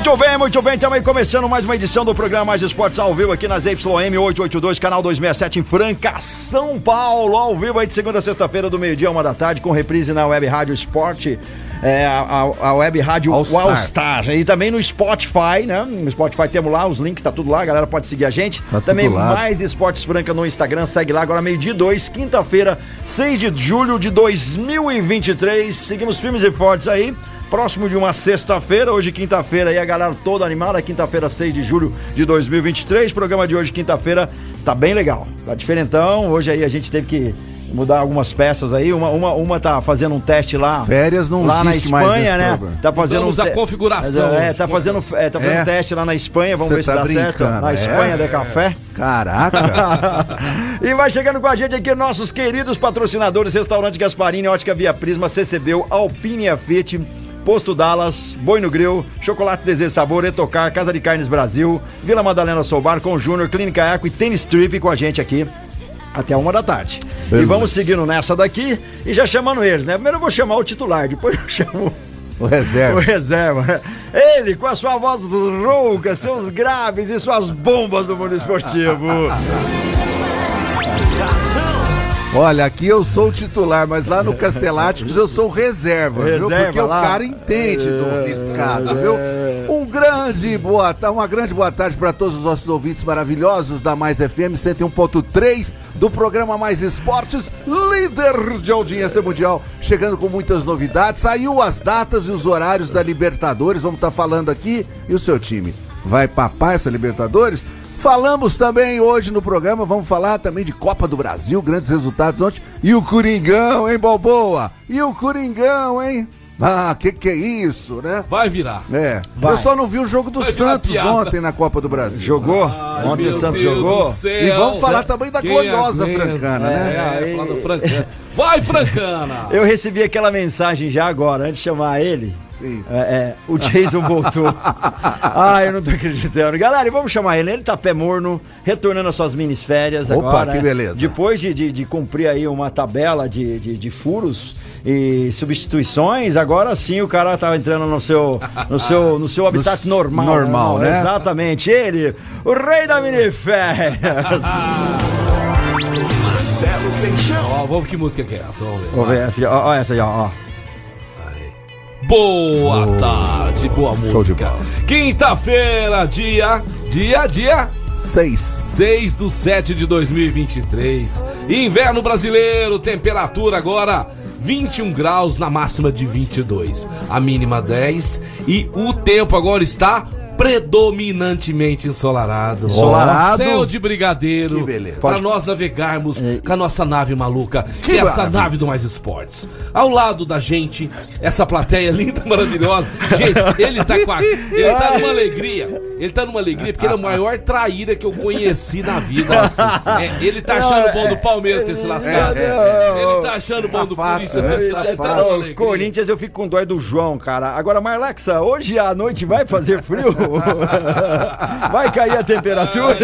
Muito bem, muito bem. Estamos aí começando mais uma edição do programa Mais Esportes ao vivo aqui nas YM 882, canal 267 em Franca, São Paulo. Ao vivo aí de segunda a sexta-feira, do meio-dia, uma da tarde, com reprise na Web Rádio Esporte. É, a, a Web Rádio All Star. All Star. E também no Spotify, né? No Spotify temos lá os links, tá tudo lá, a galera pode seguir a gente. Tá também mais Esportes Franca no Instagram, segue lá agora meio-dia 2, quinta-feira, 6 de julho de 2023. Seguimos firmes e fortes aí. Próximo de uma sexta-feira, hoje quinta-feira, aí a galera toda animada, quinta-feira, 6 de julho de 2023. Programa de hoje, quinta-feira, tá bem legal, tá diferentão. Hoje aí a gente teve que mudar algumas peças aí. Uma, uma, uma tá fazendo um teste lá. Férias não lá na mais Espanha, né? programa. Tá fazendo Mudamos um a te- configuração. É, tá fazendo, é, tá fazendo É? teste lá na Espanha, vamos Cê ver se tá dá certo. brincando, Na é? Espanha de café. Caraca! e vai chegando com a gente aqui nossos queridos patrocinadores, Restaurante Gasparini, Ótica Via Prisma, CCBU, Alpine Afete, Posto Dallas, Boi no Grill, Chocolates Desejo Sabor, Etocar, Casa de Carnes Brasil, Vila Madalena Soubar com Júnior, Clínica Eco e Tênis Trip com a gente aqui. Até uma da tarde. E Beleza. vamos seguindo nessa daqui e já chamando eles, né? Primeiro eu vou chamar o titular, depois eu chamo O o reserva. reserva. né? Ele, com a sua voz rouca, seus graves e suas bombas do mundo esportivo. Olha, aqui eu sou o titular, mas lá no Casteláticos eu sou o reserva, viu? Reserva Porque lá. o cara entende do riscado, viu? Um grande boa tarde, uma grande boa tarde para todos os nossos ouvintes maravilhosos da Mais FM 101.3 do programa Mais Esportes, líder de audiência mundial, chegando com muitas novidades. Saiu as datas e os horários da Libertadores, vamos estar falando aqui. E o seu time vai papar essa Libertadores? Falamos também hoje no programa, vamos falar também de Copa do Brasil, grandes resultados ontem. E o Coringão, hein, Balboa? E o Coringão, hein? Ah, que que é isso, né? Vai virar. É, Vai. eu só não vi o jogo do Vai Santos piada. ontem na Copa do Brasil. Jogou? Ai, Ontem o Santos Deus jogou? do. E vamos falar também da Quem gloriosa aguenta? Francana, né? É, falar da Francana. Vai, Francana! Eu recebi aquela mensagem já agora, antes de chamar ele. Sim. É, é, o Jason voltou. ah, eu não tô acreditando. Galera, e vamos chamar ele. Ele tá pé morno, retornando às suas minis férias Opa, agora. que né? beleza. Depois de, de, de cumprir aí uma tabela de, de, de furos e substituições, agora sim o cara tá entrando no seu, no seu, no seu habitat No- normal. normal, né? Exatamente. Ele, o rei da miniférias. Marcelo Peixão. Ó, vamos que música que é essa? Vamos ver. Vamos ver essa, ó, ó, essa aí, ó. ó. Boa tarde, boa música. Quinta-feira, dia, dia, dia Seis. 6 do 7 de 2023. Inverno brasileiro, temperatura agora 21 graus na máxima de 22, a mínima 10 e o tempo agora está predominantemente ensolarado. Ensolarado? Céu de brigadeiro. Que beleza. Para Pode- nós navegarmos com a nossa nave maluca, que Que é essa nave do Mais Esportes. Ao lado da gente, essa plateia linda, maravilhosa. Gente, ele tá com a, ele tá numa alegria. Ele tá numa alegria porque ele é o maior traíra que eu conheci na vida. É, ele tá achando bom do Palmeiras ter se lascado. Ele tá achando bom do fácil, Corinthians ter se Tá tá alegria. Corinthians, eu fico com dó do João, cara. Agora, Marlexa, hoje à noite vai fazer frio? vai cair a temperatura?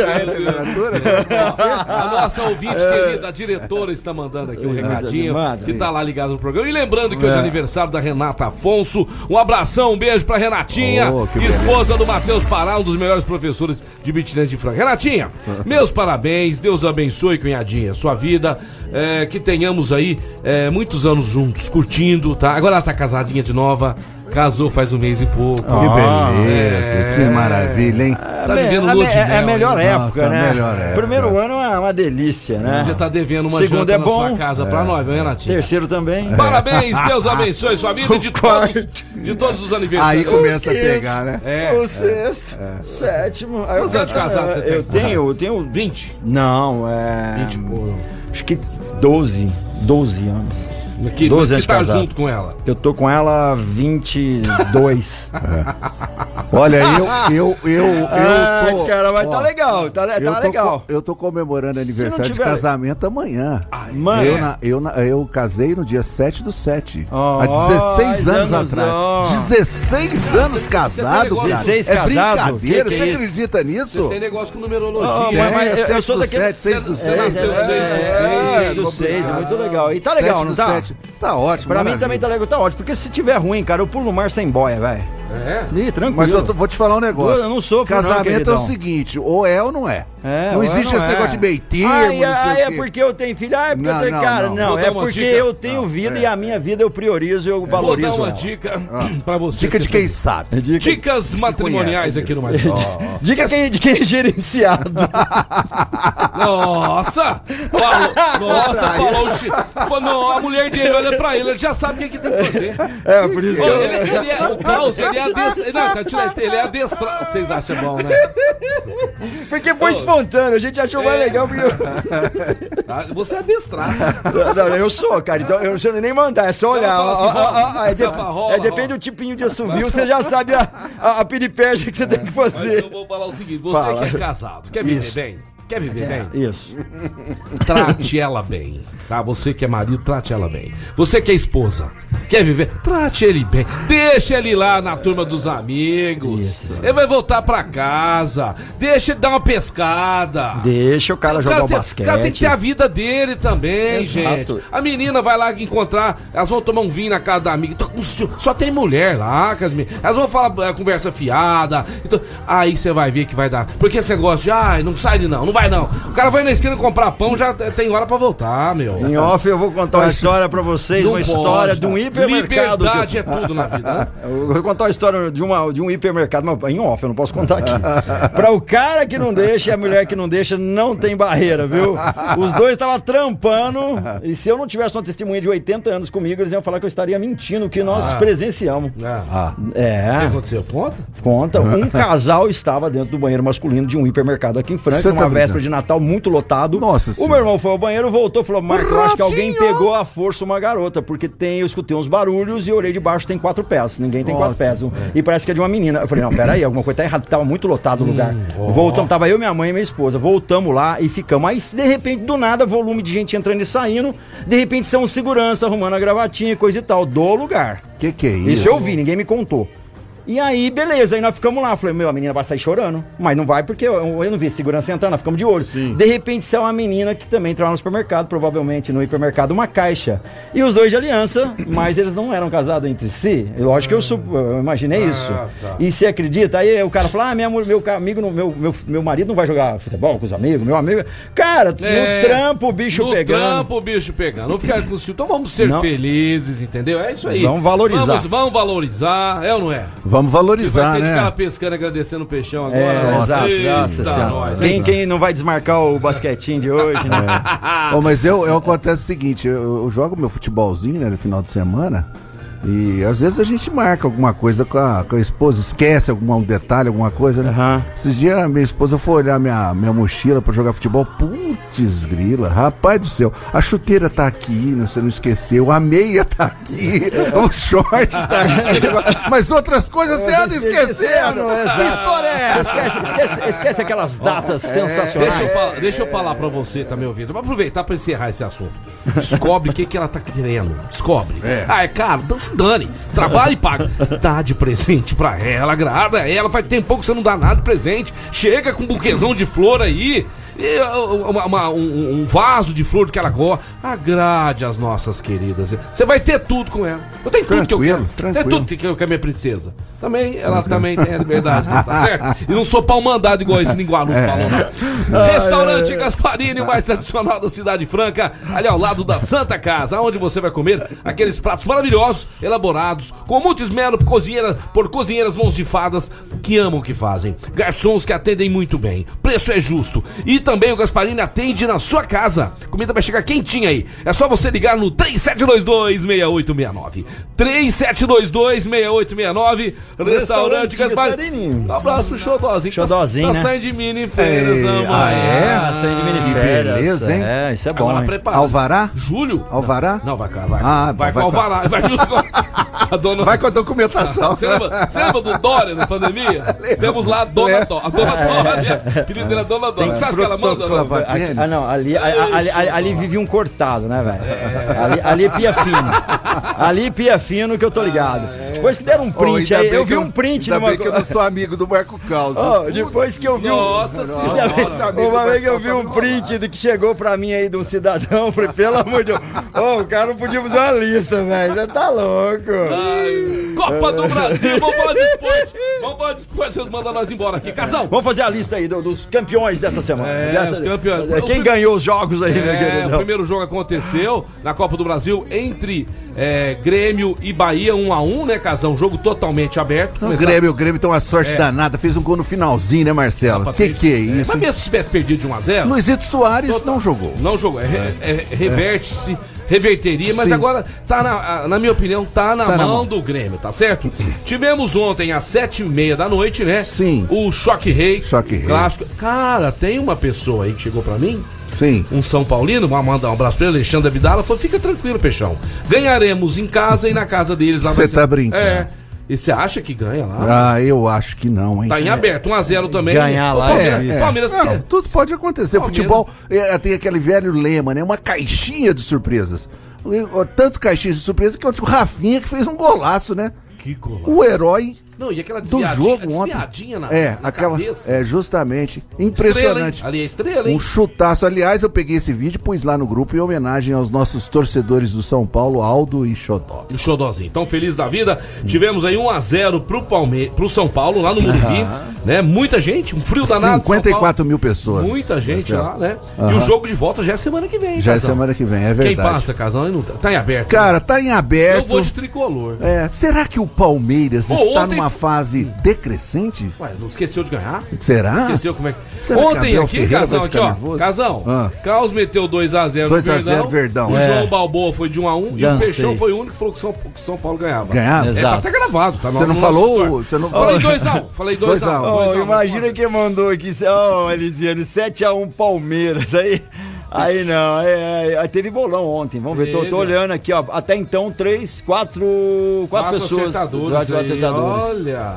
A nossa ouvinte querida, a diretora, está mandando aqui um recadinho manda. que tá lá ligado no programa. E lembrando que hoje é É. aniversário da Renata Afonso. Um abração, um beijo pra Renatinha, Oh, esposa do Matheus Pará, um dos melhores professores de beatdance de Franca. Renatinha, meus parabéns, Deus abençoe, cunhadinha, sua vida, é, que tenhamos aí é, muitos anos juntos, curtindo, tá? Agora ela tá casadinha de nova, casou faz um mês e pouco. Que beleza, é. que maravilha, hein? Tá vivendo é, lua de é, é a mel, melhor época, Nossa, né? melhor época. Primeiro ano é uma delícia, né? Você tá devendo uma Segundo janta é na bom. sua casa pra nós, viu, Renatinha? Terceiro também. Parabéns, Deus abençoe sua vida e de todos, de todos os Aí aniversários. começa a pegar, né? É, O sexto, sétimo. Aí Quantos eu- anos de casado você tem? Eu tenho, eu tenho. 20. Não, é. 20, pô. Acho que 12. 12 anos. Que, 12 mas anos que tá casado. junto com ela. Eu tô com ela 22. Olha, eu, eu, eu, eu ah, tô. cara, mas ó, tá legal, tá, eu tá tô legal. eu tô comemorando aniversário de tiver- casamento amanhã. Mano, Eu, na- eu, na- eu casei no dia 7 do 7. Oh, há 16 anos, anos, atrás. ó. 16 anos casado, negócio- cara. 16 é casados? brincadeira, você é acredita nisso? Você tem negócio com numerologia. Ah, É, mas- mas eu- eu sete sou do daquele- sete, seis do Você seis. nasceu é, seis do é, seis. do 6, é muito legal. E tá legal, não tá? sete. Tá ótimo. Pra mim também tá legal, tá ótimo. Porque se tiver ruim, cara, eu pulo no mar sem boia, velho. É? Ih, tranquilo. Mas eu tô- vou te falar um negócio. Eu não sofro, não, Casamento é queridão. o seguinte, ou é ou não é. É, não existe não esse é. negócio de meio termo, Ai, não sei ai, o é porque eu tenho filho. Ah, é porque Não, eu tenho. não, cara, não. não. Vou é porque dica. eu tenho vida e a minha vida eu priorizo e eu Vou valorizo. dar uma ela. dica pra você. Dica de quem tem- sabe. Dica, Dicas matrimoniais aqui no Mais. dica quem, de quem é gerenciado. Nossa! Falou, nossa, falou o chi- falou, não, A mulher dele olha pra ele, ele já sabe o que, que tem que fazer. é, por isso que eu. ele, ele é, o Klaus, ele é adestrado. Não, tá ele é adestrado. Vocês acham bom, né? Porque foi espontâneo, a gente achou mais legal porque eu. Ah, Você é adestrado. Não, eu sou, cara, então eu não sei nem mandar, é só olhar. Ó, ó, ó, é, de- é, depende do tipinho de assovio, você já sabe a, a, a peripécia que você tem que Mas fazer. eu vou falar o seguinte: você Fala. que é casado, quer viver Isso. bem? Quer viver bem? Isso. Trate ela bem, tá? Você que é marido, trate ela bem. Você que é esposa, quer viver? Trate ele bem. Deixa ele lá na turma dos amigos. Ele vai voltar pra casa. Deixa ele dar uma pescada. Deixa o cara jogar o tem, basquete. o cara tem que ter a vida dele também, Exato. gente. A menina vai lá encontrar, elas vão tomar um vinho na casa da amiga. Só tem mulher lá, com as meninas. Elas vão falar é, conversa fiada. Então, aí você vai ver que vai dar. Porque esse negócio de, ai, não sai de não, não vai não. O cara vai na esquina comprar pão, já tem hora pra voltar, meu. Em off eu vou contar uma história pra vocês, Não uma pode, história tá? de um hipermercado. que Liberdade é tudo na vida, né? Eu vou contar uma história de, uma, de um hipermercado, mas em off, eu não posso contar aqui. Pra o cara que não deixa e a mulher que não deixa, não tem barreira, viu? Os dois estavam trampando, e se eu não tivesse uma testemunha de 80 anos comigo, eles iam falar que eu estaria mentindo, que nós presenciamos. Ah. O que É, aconteceu? Conta? conta. Um casal estava dentro do banheiro masculino de um hipermercado aqui em Franca, Você tá uma brincando? Véspera de Natal muito lotado. Nossa o Senhora. meu irmão foi ao banheiro, voltou, falou: Marco, eu acho que alguém pegou à força uma garota, porque tem, eu escutei uns barulhos e eu olhei de baixo, tem quatro pés. Ninguém tem quatro Nossa, pés. E parece que é de uma menina. Eu falei, não, peraí, alguma coisa tá errada, tava muito lotado o lugar. ó. Voltamos, tava eu, minha mãe e minha esposa. Voltamos lá e ficamos. Aí, de repente, do nada, volume de gente entrando e saindo. De repente, são segurança arrumando a gravatinha e coisa e tal, do lugar. Que que é isso? Isso eu vi, ninguém me contou. E aí, beleza, aí nós ficamos lá. Falei, meu, a menina vai sair chorando. Mas não vai porque eu, eu não vi segurança entrando, nós ficamos de olho. De repente, saiu uma menina que também entrava no supermercado, provavelmente no hipermercado, uma caixa. E os dois de aliança, mas eles não eram casados entre si. Lógico que eu, eu imaginei isso. tá. E você acredita? Aí o cara fala, ah, minha, meu amigo, meu, meu, meu marido não vai jogar futebol com os amigos, meu amigo. Cara, É, no trampo o bicho no pegando. trampo o bicho pegando. Não ficar com ciúme. Então vamos ser Não. felizes, entendeu? É isso aí. Vamos valorizar. Vamos, vamos valorizar, é ou não é? Vamos Vai valorizar, ter de ficar né? pescando agradecendo o peixão agora. É, Nossa, exato, eita, nossa senhora. Quem, quem não vai desmarcar o basquetinho de hoje, né? Ô, mas eu, eu acontece o seguinte, eu, eu jogo meu futebolzinho, né, no final de semana. E às vezes a gente marca alguma coisa com a, com a esposa, esquece algum detalhe, alguma coisa, né? Aham. Esses dias a minha esposa foi olhar minha, minha mochila pra jogar futebol. Putz, grila, rapaz do céu. A chuteira tá aqui, né, você não esqueceu. A meia tá aqui, o short tá aqui. Mas outras coisas você anda esquecendo. Que história é essa? Esquece, esquece, esquece aquelas datas sensacionais. Deixa eu, falar, deixa eu falar pra você, tá me ouvindo? Vou aproveitar pra encerrar esse assunto. Descobre o que, que ela tá querendo. Descobre. Ah, é caro? Então se dane. Trabalha e paga. Dá de presente pra ela, agrada ela. Faz tempo que você não dá nada de presente. Chega com um buquezão de flor aí. E, uh, uma- uma- um, um vaso de flor que ela gosta. Agrade as nossas queridas. Você vai ter tudo com ela. Eu tenho tudo que eu Tranquilo, quero. Tem tranquilo. tudo que eu quero, minha princesa. Também, ela também tem a liberdade, tá certo? E não sou pau mandado igual esse linguarudo falou, não. Restaurante Gasparini, o mais tradicional da Cidade Franca, ali ao lado da Santa Casa, onde você vai comer aqueles pratos maravilhosos, elaborados, com muito esmero por, cozinheira, por cozinheiras mãos de fadas que amam o que fazem. Garçons que atendem muito bem. Preço é justo. E também o Gasparini atende na sua casa. Comida vai chegar quentinha aí. É só você ligar no 3722-6869. 3722-6869. Restaurante Restaurante Gasparini. Um abraço pro xodózinho. Xodózinho, tá, né? Tá saindo de mini amanhã. ah, é? Ah, sem de Que miniférias. beleza, hein? É, isso é bom, Agora hein? prepara. Alvará? Julho? Alvará? Não, vai, vai. Ah, vai, vai com Alvará. Vai a dona... Vai com a documentação. Você lembra, você lembra do Dória na pandemia? Temos lá a Dona. Dória. A Dona Dória. Apelido dela é Dona Dória. Você acha ah, não, ali, ali, ali, ali- ali vive um cortado, né, velho? Ali, ali é pia fino. Ali pia fino que eu tô ligado. Depois que deram um Oh, print ainda aí, eu vi um print Ainda numa bem que eu não sou amigo do Marco Caos. Oh, depois que eu vi um. Nossa Ainda senhora. Uma vez que eu vi um print do que chegou pra mim aí de um cidadão, eu falei, pelo amor de Deus, Ô, o cara não podia fazer uma lista, velho. Você tá louco. Ai, Copa do Brasil, vamos falar de esporte. Vamos falar de esporte, vocês mandam nós embora aqui. Casal. Vamos fazer a lista aí do- dos campeões dessa semana. É, Dessa- os campeões. Quem O prim- ganhou os jogos aí, meu É, o primeiro jogo aconteceu na Copa do Brasil entre é, Grêmio e Bahia, 1 a 1 né, Casão? Jogo totalmente aberto. O Grêmio, o Grêmio tem uma sorte É. danada. Fez um gol no finalzinho, né, Marcelo? Que que é isso? Mas mesmo se tivesse perdido de 1 a 0 Luizito Soares não jogou. Não jogou. É, é, reverte-se, reverteria, mas Sim. agora tá na, na minha opinião, tá na, Tá na mão, mão. do Grêmio, tá certo? Tivemos ontem às sete e meia da noite, né? Sim. O Choque Rei. Choque Rei. Clássico. Cara, tem uma pessoa aí que chegou pra mim, Sim. um São Paulino, vou mandar um abraço pra ele, Alexandre Abdala, falou: fica tranquilo, Peixão. Ganharemos em casa e na casa deles lá Cê vai ser- tá brincando. É. E você acha que ganha lá? Ah, eu acho que não, hein? Tá em aberto, 1x0 também. Ganhar lá Palmeiras, é o difícil. Palmeiras Não, tudo pode acontecer. Palmeiras. Futebol é, tem aquele velho lema, né? Uma caixinha de surpresas. Tanto caixinha de surpresa que o Rafinha que fez um golaço, né? Que golaço. O herói Não, e aquela do jogo ontem. na, é, na aquela. cabeça. É, justamente. Estrela? Impressionante. Ali é estrela, hein? Um chutaço. Aliás, eu peguei esse vídeo e pus lá no grupo em homenagem aos nossos torcedores do São Paulo, Aldo e Xodó. Um xodózinho. Então, feliz da vida. Tivemos aí 1x0 pro, Palme... pro São Paulo, lá no Morumbi. Né? Muita gente, um frio danado. São 54 Paulo. mil pessoas. Muita gente Marcelo. lá, né? E o jogo de volta já é semana que vem, Já é Casão. semana que vem, é Quem verdade. passa, Casão? Não tá tá em aberto. Cara, tá em eu aberto. vou de tricolor. É, será que o Palmeiras Pô, está ontem- numa fase decrescente? Ué, não esqueceu de ganhar? Será? Esqueceu como é que. Será que Ontem Abel aqui, Ferreira Casão, aqui, ó. nervoso? Casão. Ah. Caos meteu 2x0 2 a 0 Verdão. O É. João Balboa foi de 1x1 e o. Peixão foi o único que falou que São, que São Paulo ganhava. Ganhava? É, tá até gravado, tá? no- Você não no falou? nosso story. Você não Falei falou? 2x1. Falei 2x1. 2 a 1. Ô, imagina quem mandou aqui, ó, Elisiane, 7x1 Palmeiras, aí, aí não, é, é, aí teve bolão ontem, vamos ver, tô, tô olhando aqui, ó, até então, três, quatro, quatro, pessoas, acertadores. quatro aí, acertadores. Olha.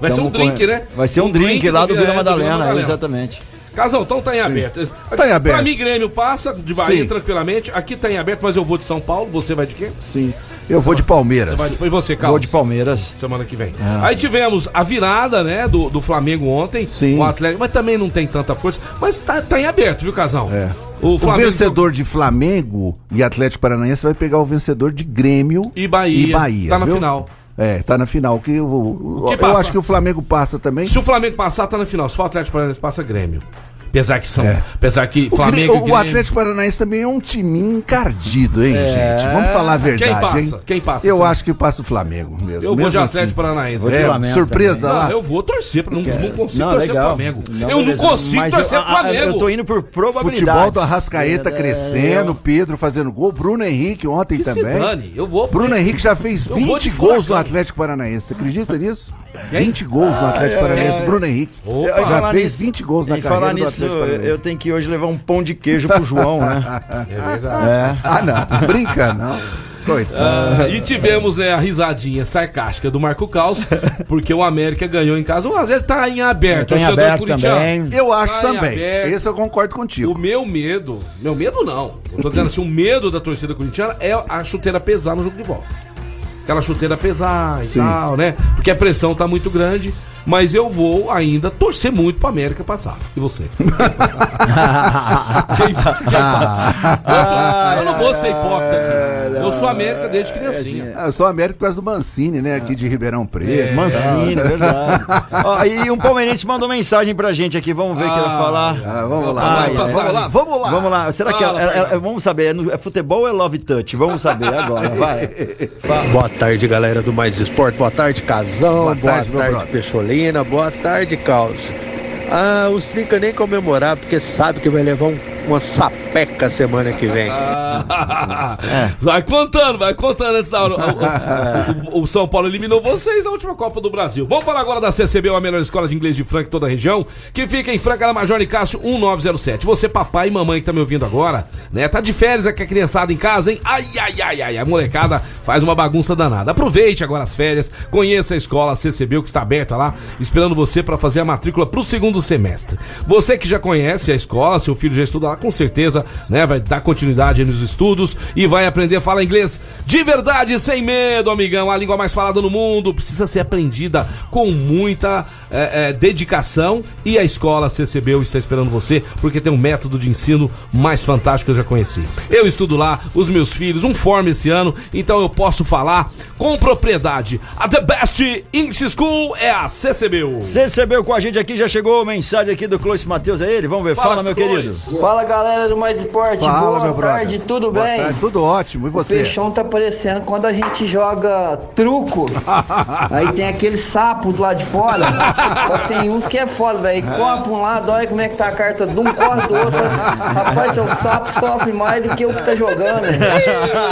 Vai ser Tamo um drink, com- né? Vai ser um, drink, lá do é, Vila Madalena, exatamente. Casão, então tá em aberto. Tá em aberto. Pra mim, Grêmio passa de Bahia Sim. tranquilamente. Aqui tá em aberto, mas eu vou de São Paulo. Você vai de quê? Sim. Eu vou de Palmeiras. Vai, e você, Carlos? Gol de Palmeiras. Semana que vem. Aí tivemos a virada, né, do, do Flamengo ontem. Sim. O Atlético, mas também não tem tanta força. Mas tá, tá em aberto, viu, Casão? É. O O vencedor de Flamengo e Atlético Paranaense vai pegar o vencedor de Grêmio E Bahia. E Bahia Tá na viu? final. É, tá na final. Que o- que eu passa? acho que o Flamengo passa também. Se o Flamengo passar, tá na final. Se for o Atlético Paranaense, passa Grêmio. Apesar que são. É. Apesar que O, Flamengo o. Atlético Paranaense também é um timinho encardido, hein, gente? Vamos falar a verdade, Quem passa? hein? Quem passa, Eu Sam? acho que passa o Flamengo mesmo. Eu vou mesmo de Atlético assim. Paranaense. Vou É, Flamengo surpresa Não, lá. eu vou torcer, não, não consigo Não, torcer legal. pro Flamengo. Não, eu não consigo Mas torcer eu, pro Flamengo. Eu tô indo por probabilidades. Futebol do Arrascaeta É, crescendo, Pedro fazendo gol, Bruno Henrique ontem Que se também. dane, eu vou. Bruno Henrique já fez Eu vou 20 de gols no. Atlético Paranaense. Você acredita nisso? Quem? 20 gols no Atlético Paranaense. Bruno Henrique. Já fez nisso- 20 gols na e carreira falar do nisso, Atlético Eu tenho que hoje levar um pão de queijo pro João, né? É verdade. É. Ah, não. Brinca, não. Coitado. Ah, e tivemos né, a risadinha sarcástica do Marco Caos, porque o América ganhou em casa. O Azer tá em aberto. Tá em aberto também. Eu acho Tá também. aberto. Esse eu concordo O contigo. meu medo, meu medo não. Eu tô dizendo assim, o medo da torcida corintiana é a chuteira pesar no jogo de volta. Aquela chuteira pesar e Sim. tal, né? Porque a pressão tá muito grande. Mas eu vou ainda torcer muito pra América passar. E você? quem, quem, eu, não vou ser hipócrita aqui. Eu sou América desde criancinha. Ah, Eu sou América por causa do Mancini, né? Aqui de Ribeirão Preto. É. Mancini, é verdade. Ó, e um palmeirense mandou mensagem pra gente aqui, vamos ver o que ele vai falar. Ah, vamos lá, Ah, vamos lá, vamos lá, vamos lá. Vamos lá, será que pai. vamos saber, é, no- é futebol ou é love touch? Vamos saber agora, vai. Boa tarde, galera do Mais Esporte. Boa tarde, Casão. Boa Boa, tarde, tarde, brother. Boa tarde, Caos. Ah, os Trinca nem comemorar, porque sabe que vai levar um uma sapeca semana que vem. Ah, Vai contando, vai contando antes da hora. O, o- o São Paulo eliminou vocês na última Copa do Brasil. Vamos falar agora da CCB, a melhor escola de inglês de Franca em toda a região, que fica em Franca na Major Cássio 1907. Você, papai e mamãe que tá me ouvindo agora, né? Tá de férias aqui a criançada em casa, hein? Ai, ai, ai, ai, a molecada faz uma bagunça danada. Aproveite agora as férias, conheça a escola CCB, que está aberta lá, esperando você para fazer a matrícula pro segundo semestre. Você que já conhece a escola, seu filho já estuda lá, com certeza, né? Vai dar continuidade nos estudos e vai aprender a falar inglês de verdade, sem medo, amigão. A língua mais falada no mundo precisa ser aprendida com muita é, é, dedicação e a escola CCB está esperando você porque tem um método de ensino mais fantástico que eu já conheci. Eu estudo lá, os meus filhos, um forma esse ano, então eu posso falar com propriedade. A The Best English School é a CCB. Você recebeu com a gente aqui, já chegou mensagem aqui do Clóvis Matheus, é ele? Vamos ver, fala, Fala, meu Clóvis. querido. Fala galera do Mais Esporte, Fala, boa meu brother. tarde, tudo Boa bem? tarde, tudo ótimo. E O você? peixão tá parecendo quando a gente joga truco, aí tem aquele sapo do lado de fora, só que tem uns que é foda, velho, corre pra um lado, olha como é que tá a carta de um, corre do outro, rapaz, seu sapo sofre mais do que o que tá jogando, velho.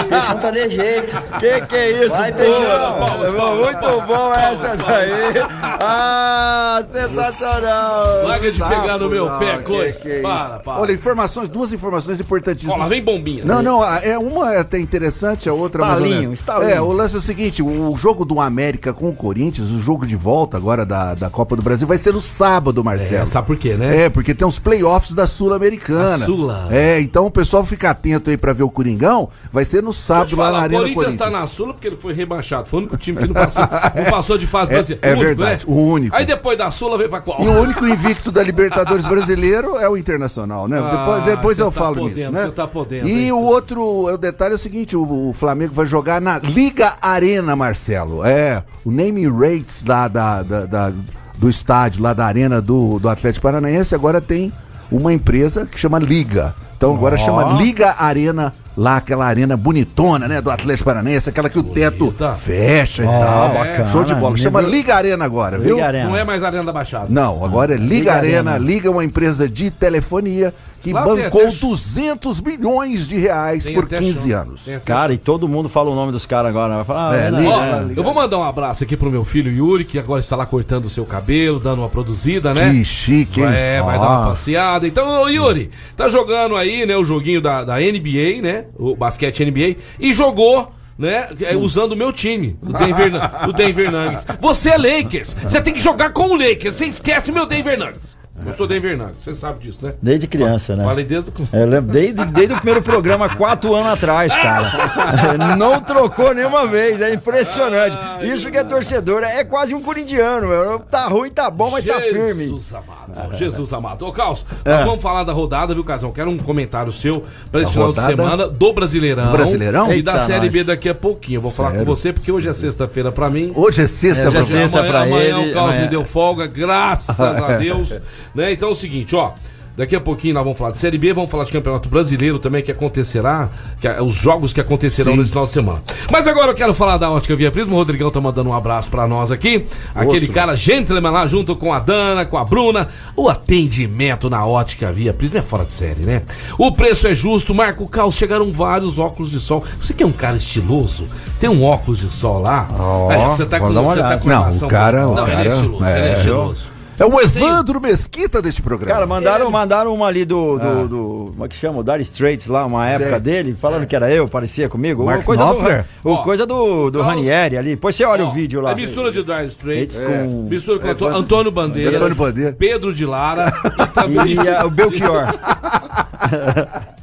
o peixão tá de jeito. Que que é isso, Vai, pô? Feijão. Muito bom essa daí. Ah, sensacional. Larga de pegar no meu Não, pé, que isso. Para, para. Olha, informações, duas informações importantíssimas. Ó, lá vem bombinha. Não, não, é uma é até interessante, a outra mais ou Estalinho, menos. estalinho. É, o lance é o seguinte, o, o jogo do América com o Corinthians, o jogo de volta agora da, da Copa do Brasil vai ser no sábado, Marcelo. É, sabe por quê, né? É, porque tem os playoffs da Sul-Americana. Sula. É, então o pessoal fica atento aí pra ver o Coringão, vai ser no sábado lá falar, na o Arena Corinthians Corinthians. tá na Sula porque ele foi rebaixado. Foi o único time que não passou, não passou de fase É- brasileira. é O único, verdade, né? o único. Aí depois da Sula veio pra qual? E o único invicto da Libertadores brasileiro é o Internacional, né? Ah, depois depois eu tá falo podendo, nisso, né? tá podendo, E hein? o outro, o detalhe é o seguinte, o, o Flamengo vai jogar na Liga Arena, Marcelo. É, o name rates da, da, da- da- do estádio, lá da arena do, do Atlético Paranaense, agora tem uma empresa que chama Liga. Então agora chama Liga Arena, lá aquela arena bonitona, né, do Atlético Paranaense, aquela que o teto fecha e Ó, tal. bacana, Show de bola. Chama Liga Arena agora, viu? Liga Arena. Não é mais Arena da Baixada. Não, agora é Liga, Liga Arena. Arena. Liga é uma empresa de telefonia que Lá bancou até- 200 milhões de reais Tem por até 15 show. anos. Cara, e todo mundo fala o nome dos caras agora. Vai falar, ah, É, é, liga, Ó, né? eu vou mandar um abraço aqui pro meu filho Yuri, que agora está lá cortando o seu cabelo, dando uma produzida, né? Que chique, hein? É, vai Ó. dar uma passeada. Então, ô Yuri, tá jogando aí, né, o joguinho da, da NBA, né? O basquete NBA, e jogou. Né, é, usando o meu time, o Denver, o Denver Nuggets. Você é Lakers, você tem que jogar com o Lakers, você esquece o meu Denver Nuggets. Eu sou Denver Nuggets, você sabe disso, né? Desde criança, né? Falei desde o Eu lembro, desde, desde o primeiro programa, quatro anos atrás, cara. Não trocou nenhuma vez, é impressionante. Isso que é torcedor, é quase um corintiano, meu. Tá ruim, tá bom, mas tá firme. Jesus amado, Jesus amado. Ô, Carlos, É. nós vamos falar da rodada, viu, Casão? Quero um comentário seu pra esse Da final de rodada? semana do Brasileirão. Do Brasileirão? E da Eita, Série nós. B daqui a pouquinho. Eu vou falar Sério? com você, porque hoje é sexta-feira pra mim. Hoje é sexta, É, é pra você. sexta. amanhã, pra amanhã ele, o Carlos amanhã. me deu folga, graças a Deus. Né? Então é o seguinte, ó. Daqui a pouquinho nós vamos falar de Série B, vamos falar de Campeonato Brasileiro também, que acontecerá, que é- os jogos que acontecerão Sim. nesse final de semana. Mas agora eu quero falar da Ótica Via Prisma, o Rodrigão tá mandando um abraço pra nós aqui. Aquele Outro. cara gentleman lá, junto com a Dana, com a Bruna. O atendimento na Ótica Via Prisma é fora de série, né? O preço é justo, Marco Caos, chegaram vários óculos de sol. Você que é um cara estiloso, tem um óculos de sol lá. Aí, você tá com, você tá com Não, o cara- o Não, ele é cara- estiloso, ele é é. estiloso. É o Evandro Mesquita deste programa. Cara, mandaram, mandaram uma ali do, do, do- Como é que chama? O Dire Straits lá, uma época Certo. dele, falando que era eu, parecia comigo. Mark Uma coisa Knopfler? do, o Ó, coisa do, do Ranieri ali. Depois você olha Ó, o vídeo lá. É mistura de Dire Straits, Straits com- mistura com É, Antônio, Evandro- Antônio Bandeira, Antônio Bandeira. Pedro de Lara e E ah, o Belchior.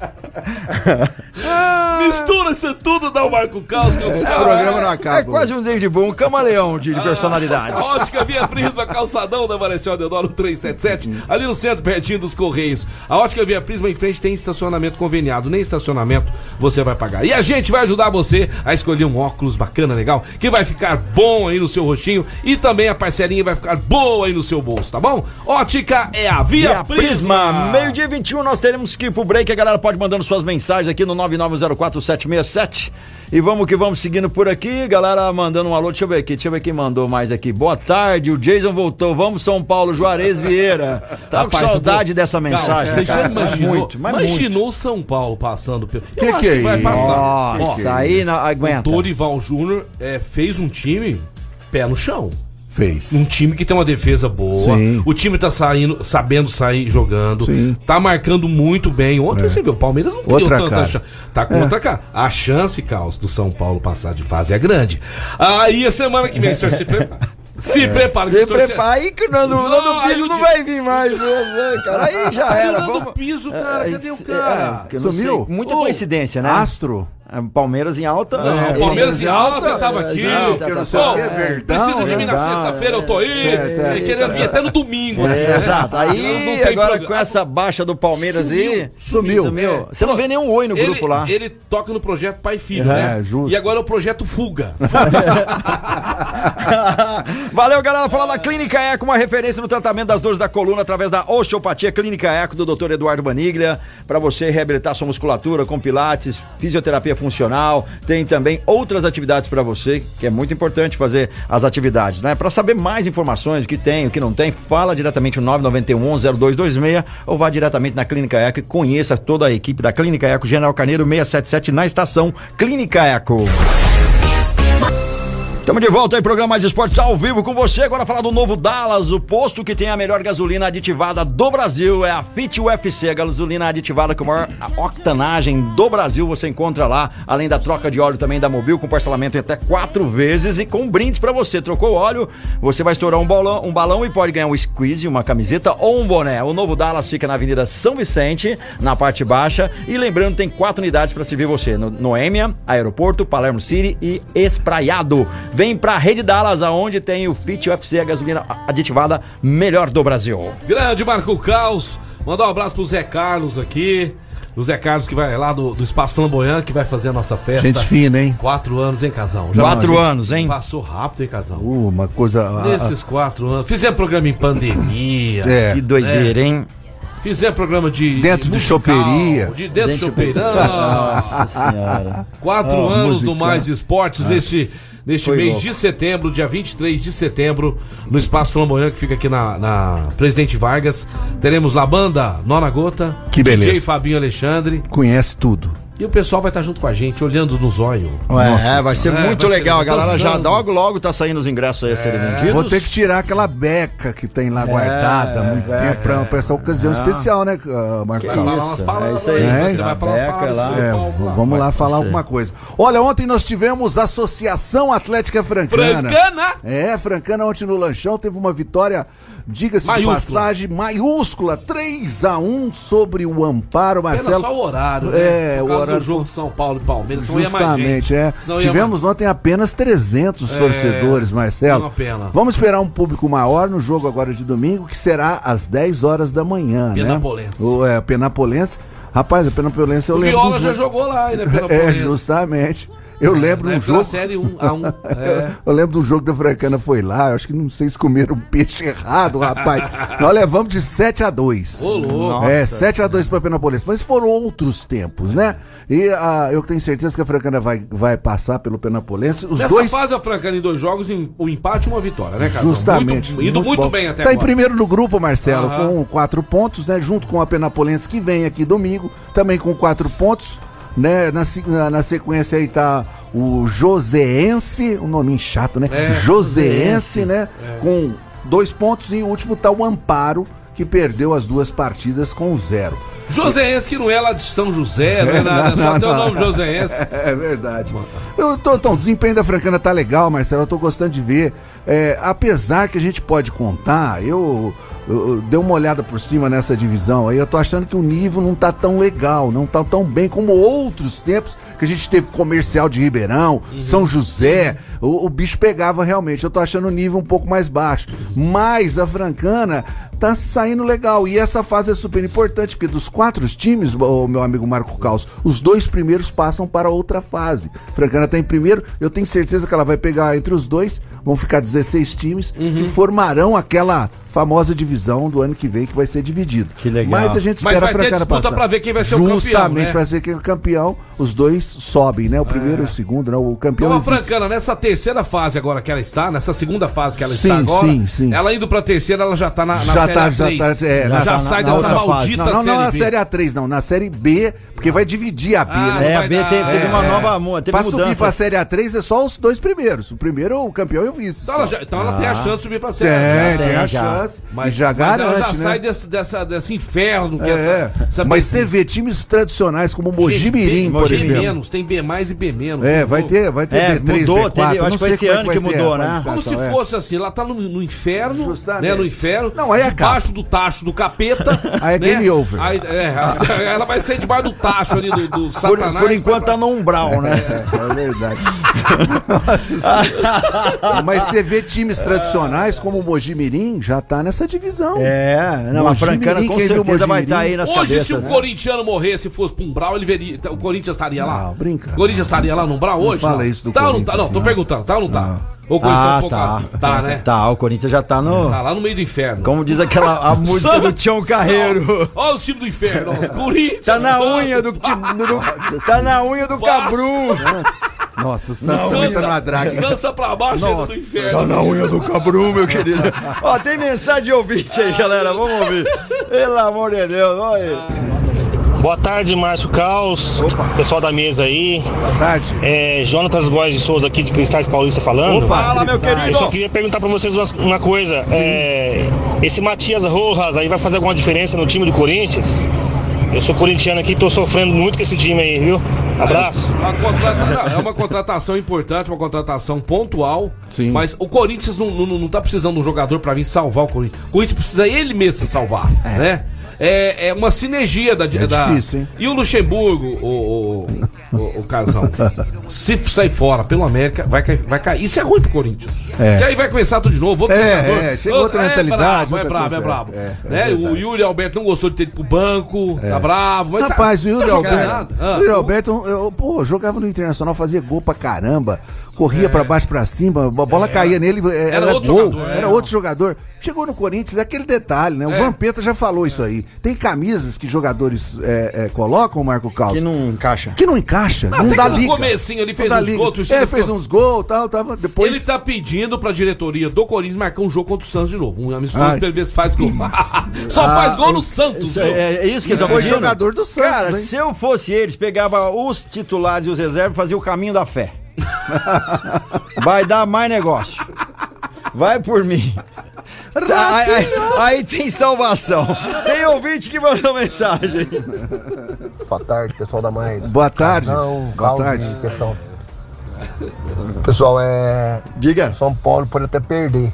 mistura isso tudo, dá o Marco Caos. Que é o Esse programa não acaba. É quase um David Bowie, um camaleão de, de personalidade. Ótica Via Prisma, calçadão da Marechal Deodoro 377, ali no centro, pertinho dos Correios. A Ótica Via Prisma em frente tem estacionamento conveniado, nem estacionamento você vai pagar. E a gente vai ajudar você a escolher um óculos bacana, legal, que vai ficar bom aí no seu rostinho e também a parcelinha vai ficar boa aí no seu bolso, tá bom? Ótica é a Via, E a Prisma, meio-dia 21, nós teremos que ir pro break. A galera pode mandando suas mensagens aqui no 9904-767. E vamos que vamos seguindo por aqui, galera mandando um alô, deixa eu ver aqui, deixa eu ver quem mandou mais aqui. Boa tarde, o Jason voltou, vamos São Paulo, Juarez Vieira. Tá com saudade dessa mensagem. Você já cara. Imaginou, muito, mas imaginou São Paulo passando pelo. Que Eu que é vai isso? passar. Nossa, Ó, aí não o aguenta. Dorival Júnior é, fez um time pé no chão. Fez. Um time que tem uma defesa boa. Sim. O time tá saindo, sabendo sair jogando. Sim. Tá marcando muito bem. Ontem você viu, o Palmeiras não criou Outra tanta cara. chance. Tá com outra cara. A chance, Caos, do São Paulo passar de fase é grande. Aí a semana que vem, o senhor se prepara. Se prepara, que Se o senhor se- prepara aí que o Nando, o Não, Nando Piso não vai vir mais, né, cara? Aí já era. Nando. Piso, cara? É, Cadê o é, cara? porque eu não Sumiu? Muita Ô, coincidência, né? Astro. É, Palmeiras em alta. Não, é, Palmeiras em alta, alta, tava é, aqui. não, que não sei o Pô, que, Verdão, precisa de mim na sexta-feira, eu tô aí. É, é, querendo vir até no domingo. É, exato. Aí, agora programa. com essa baixa do Palmeiras aí. Sumiu. Sumiu. Você não vê nenhum oi no Ele, grupo lá. ele toca no projeto Pai e Filho, É, né? justo. E agora é o projeto Fuga. Valeu, galera. Falar da Clínica Eco, uma referência no tratamento das dores da coluna através da osteopatia Clínica Eco do Dr. Eduardo Baniglia. Para você reabilitar sua musculatura com pilates, fisioterapia funcional. Tem também outras atividades para você, que é muito importante fazer as atividades, né? Para saber mais informações, o que tem, o que não tem, fala diretamente no 991 0226 ou vá diretamente na Clínica Eco e conheça toda a equipe da Clínica Eco General Carneiro 677 na estação Clínica Eco. Estamos de volta aí, programa Mais Esportes ao vivo com você. Agora falar do novo Dallas, o posto que tem a melhor gasolina aditivada do Brasil. É a Fit UFC, a gasolina aditivada com a maior octanagem do Brasil. Você encontra lá, além da troca de óleo também da Mobil, com parcelamento em até quatro vezes e com brindes pra você. Trocou óleo, você vai estourar um balão, um balão e pode ganhar um squeeze, uma camiseta ou um boné. O novo Dallas fica na Avenida São Vicente, na parte baixa. E lembrando, tem quatro unidades para servir você: no Noêmia, Aeroporto, Palermo City e Espraiado. Vem pra Rede Dallas, aonde tem o Fit UFC, a gasolina aditivada melhor do Brasil. Grande Marco Caos. Mandar um abraço pro Zé Carlos aqui. O Zé Carlos que vai lá do, do Espaço Flamboyant, que vai fazer a nossa festa. Gente fina, hein? Quatro anos, hein, casal? Quatro gente- anos, hein? Passou rápido, hein, casal? Uh, uma coisa. ah, Nesses quatro anos. Fizemos programa em pandemia. É. Que doideira, hein? Fizemos programa de. Dentro de choperia. De dentro de chopeirão. Nossa senhora. Quatro Ah, anos musical. no Mais Esportes, neste, neste Foi mês louco. de setembro, dia 23 de setembro, no Espaço Flamboyant, que fica aqui na, na Presidente Vargas. Teremos lá a banda Nona Gota, Que DJ beleza. Fabinho Alexandre. Conhece tudo. E o pessoal vai estar junto com a gente, olhando nos olhos. é, vai ser senhora. muito É, vai ser legal. A galera já logo, logo tá saindo os ingressos aí a serem vendidos. Vou ter que tirar aquela beca que tem lá guardada há muito é, tempo pra, pra essa ocasião especial, né, ah, Marco Vai Carlos? falar umas palavras é isso aí. É, você vai falar umas palavras lá. É, palco vamos lá falar ser. alguma coisa. Olha, ontem nós tivemos a Associação Atlética Francana. Francana? É, Francana ontem no Lanchão teve uma vitória, diga-se de passagem, maiúscula, 3 a 1 sobre o Amparo, Pena Marcelo. só o horário, né? É, o horário do jogo de São Paulo e Palmeiras, mais Justamente, é. Tivemos ontem apenas 300 É, torcedores, Marcelo. uma pena. Vamos esperar um público maior no jogo agora de domingo, que será às 10 horas da manhã, Penapolense. né? O, é, Penapolense. Rapaz, a Penapolense eu O lembro. Viola do já jogo- jogou lá, né? Pela É, justamente. Eu lembro um jogo. série 1 a 1. É. Eu lembro de um jogo da Francana foi lá, eu acho que não sei se comeram um peixe errado, rapaz. Nós levamos de 7 a 2 Ô, louco. É, 7 a 2 para Penapolense. Mas foram outros tempos, né? E ah, eu tenho certeza que a Francana vai, vai passar pelo Penapolense. Os Nessa dois. fase, a Francana em dois jogos, em- um empate e uma vitória, né, cara? Justamente. Muito, indo muito, bom. bem até Tá em agora. primeiro no grupo, Marcelo, com quatro pontos, né? Junto com a Penapolense, que vem aqui domingo, também com quatro pontos. Né? Na, na- na sequência aí tá o Joseense, um nome chato, né? É, Joseense, né? É. Com dois pontos. E o último tá o Amparo, que perdeu as duas partidas com zero. Joséense, que não é lá de São José, não é nada, não, só não, tem o nome Joséense. É verdade. Eu tô, então, o desempenho da Francana tá legal, Marcelo. Eu tô gostando de ver. É, apesar que a gente pode contar, eu, eu, eu dei uma olhada por cima nessa divisão aí. Eu tô achando que o nível não tá tão legal, não tá tão bem como outros tempos que a gente teve comercial de Ribeirão, São José. O, o bicho pegava realmente. Eu tô achando o nível um pouco mais baixo. Mas a Francana tá saindo legal. E essa fase é super importante, porque dos quatro times, o meu amigo Marco Caos, os dois primeiros passam para outra fase. Francana tá em primeiro, eu tenho certeza que ela vai pegar entre os dois, vão ficar 16 times que formarão aquela famosa divisão do ano que vem que vai ser dividido. Que legal. Mas a gente Mas espera vai ter disputa passar. pra ver quem vai ser o campeão, Justamente né? pra ser quem é o campeão, os dois sobem, né? O primeiro e o segundo, né? O campeão Então, a. Francana, nessa terceira fase agora que ela está, nessa segunda fase que ela Sim, está agora, sim, sim. ela indo pra terceira, ela já tá na, na já série tá, já A3. tá, é, já, na- na- sai na dessa fase. maldita Não, não, não na B. série A3, não, na série B, porque vai dividir a B, Ah, né? É, a B teve, teve É, uma é. nova. Teve Pra subir mudança. pra série A3 é só os dois primeiros. O primeiro é o campeão e o vice. Então ela, já- então ela tem a chance de subir pra série Tem, A. tem a já. Mas, e já mas ela garante, já né? sai desse, dessa, desse inferno que É, essa, essa mas você vê times tradicionais como Mogi Gente, Mirim, tem- por B exemplo. menos, tem B mais e B menos. É, vai ter, vai ter É, B3, mudou, B4, teve- não acho que sei foi esse é ano que mudou, né? Como se é. fosse assim, ela tá no, no inferno, Justamente. né, no inferno, Não, aí acaba. debaixo do tacho do capeta. Aí é né? game over. Aí, é, ela vai ser debaixo do tacho ali do, satanás. por enquanto pra- tá no umbral, né? É verdade. Mas você vê times tradicionais como o Mogi Mirim, já tá nessa divisão. É, não, a Francana com certeza vai estar Mirim? aí nas Hoje, cabeças. se o né? corintiano morresse e fosse pra um Brau, ele veria. O Corinthians estaria lá? Não, brinca. O Corinthians estaria lá no Brau hoje? fala não? isso do tá ou não tá? Corinthians, Não, tô não. perguntando, tá ou não tá? Ou o Corinthians Ah, tá. Tá, né? Tá, o Corinthians já tá no. Tá lá no meio do inferno. Como diz aquela a música do Tião Carreiro. Olha o time do inferno, ó, Corinthians. Tá na unha do, do- Tá na unha do cabru. Nossa, o Santos também tá tá- numa draga. Santos tá pra baixo ainda do inferno. Tá na unha do cabru, meu querido. Ó, tem mensagem de ouvinte aí, galera. Vamos ouvir. Pelo amor de Deus, olha aí. Boa tarde, Márcio Caos, pessoal da mesa aí. Boa tarde. É Jonatas Góes de Souza aqui de Cristais Paulista falando. Opa, Fala, meu Cristais. Eu querido. só queria perguntar pra vocês uma, uma coisa. É, esse Matias Rojas aí vai fazer alguma diferença no time do Corinthians? Eu sou corintiano aqui, tô sofrendo muito com esse time aí, viu? Abraço. Contrata- não, É uma contratação importante, uma contratação pontual. Sim. Mas o Corinthians não, não, não tá precisando de um jogador pra vir salvar o Corinthians. O Corinthians precisa ele mesmo se salvar, né? É, é uma sinergia da, da- difícil, hein? E o Luxemburgo, o, o, o, o Casão, se sair fora pelo América, vai, cair- vai cair. Isso é ruim pro Corinthians. É. Porque aí vai começar tudo de novo. Outro É, é, chega outra é mentalidade, é outra brabo, é brabo. é, é né? o. Yuri Alberto não gostou de ter ido pro banco, tá bravo. Mas tá- Rapaz, o Yuri tá Alberto. Ah, o Yuri Alberto, eu, pô, jogava no Internacional, fazia gol pra caramba, corria pra baixo pra cima, a bola caía nele, é, era, outro gol, jogador, era é. outro jogador. Chegou no Corinthians, é aquele detalhe, né? O É. Vampeta já falou isso aí. Tem camisas que jogadores é, é, colocam, Marco Carlos, Que que não, não encaixa. encaixa, não Até dá que no liga. comecinho ele fez Não dá uns liga. gols, É, fez uns gols e tal, tava, depois... Ele tá pedindo pra diretoria do Corinthians marcar um jogo contra o Santos de novo. Um amistoso Ai. pra ele ver se faz gol. Só faz gol no Santos, é, é isso que ele tá foi jogador do Santos, Cara, hein? se eu fosse eles, pegava os titulares e os reservas e fazia o caminho da fé. Vai dar mais negócio. Vai por mim. Tá, aí, aí- aí tem salvação. Tem ouvinte que mandou mensagem. Boa tarde, pessoal da Mais. Boa tarde. Não, Boa tarde. Pessoal. Pessoal, é. Diga. São Paulo pode até perder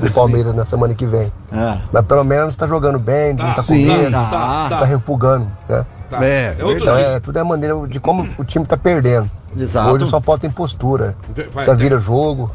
do Palmeiras na semana que vem. Ah, Mas pelo menos tá jogando bem, não tá com sim. medo, tá, Ah, tá, tá refugando, né? tá. É, Então é, tudo é maneira de como o time tá perdendo. Exato. Hoje o São Paulo tem postura. Vai, Já tem- vira jogo.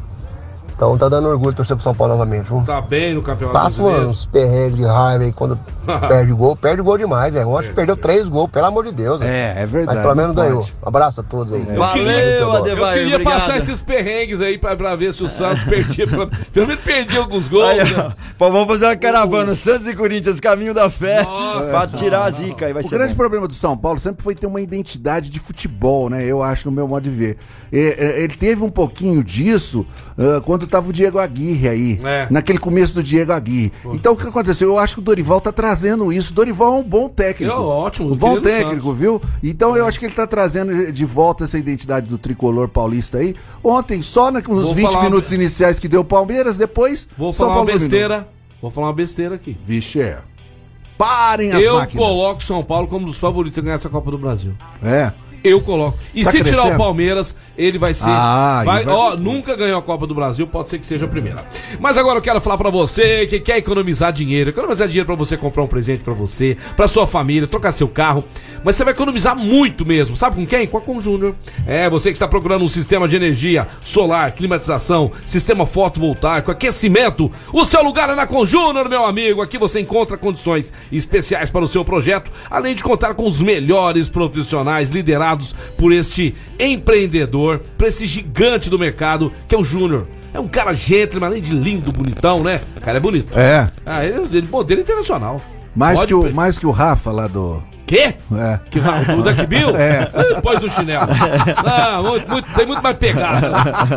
Então tá dando orgulho torcer pro São Paulo novamente. Viu? Tá bem no campeonato Passa brasileiro. uns perrengues de raiva aí quando perde gol. Perde gol demais, é. Ontem perdeu três gols, pelo amor de Deus. É, é verdade. Mas pelo menos não ganhou. Um abraço a todos aí. Eu queria, Valeu, eu Adebayo, queria obrigado. passar esses perrengues aí pra, pra ver se o Santos perdia. Pelo, pelo menos perdia alguns gols. Aí, né? Pô, vamos fazer uma caravana, Santos e Corinthians, caminho da fé, Nossa, pra tirar a zica aí, vai O ser grande bom. problema do São Paulo sempre foi ter uma identidade de futebol, né? Eu acho, no meu modo de ver. E, Ele teve um pouquinho disso ah, quando tava o Diego Aguirre aí. É. Naquele começo do Diego Aguirre. Então o que aconteceu? Eu acho que o Dorival tá trazendo isso. Dorival é um bom técnico. É ótimo, Um bom técnico, viu? Então eu acho que ele tá trazendo de volta essa identidade do tricolor paulista aí. Ontem, só nos Vou 20 falar- minutos iniciais que deu o Palmeiras, depois. Vou São falar uma Paulo dominou. besteira. Vou falar uma besteira aqui. Vixe, é. Parem as Eu máquinas. coloco São Paulo como um dos favoritos a ganhar essa Copa do Brasil. É. Eu coloco. E Tá se tirar crescendo? o Palmeiras, ele vai ser. Ah, vai, vai- ó, nunca ganhou a Copa do Brasil, pode ser que seja a primeira. Mas agora eu quero falar pra você que quer economizar dinheiro. Economizar dinheiro pra você comprar um presente pra você, pra sua família, trocar seu carro. Mas você vai economizar muito mesmo. Sabe com quem? Com a Conjúnior. É, você que está procurando um sistema de energia solar, climatização, sistema fotovoltaico, aquecimento. O seu lugar é na Conjúnior, meu amigo. Aqui você encontra condições especiais para o seu projeto, além de contar com os melhores profissionais liderados por este empreendedor, por esse gigante do mercado que é o Júnior. É um cara gentleman, além de lindo, bonitão, né? O cara é bonito. É. Ah, ele é de modelo internacional. Mais Pode que, o, mais que o Rafa lá do. Quê? É. Que o Duck Bill? É. Depois do chinelo. Não, muito, muito- tem muito mais pegada.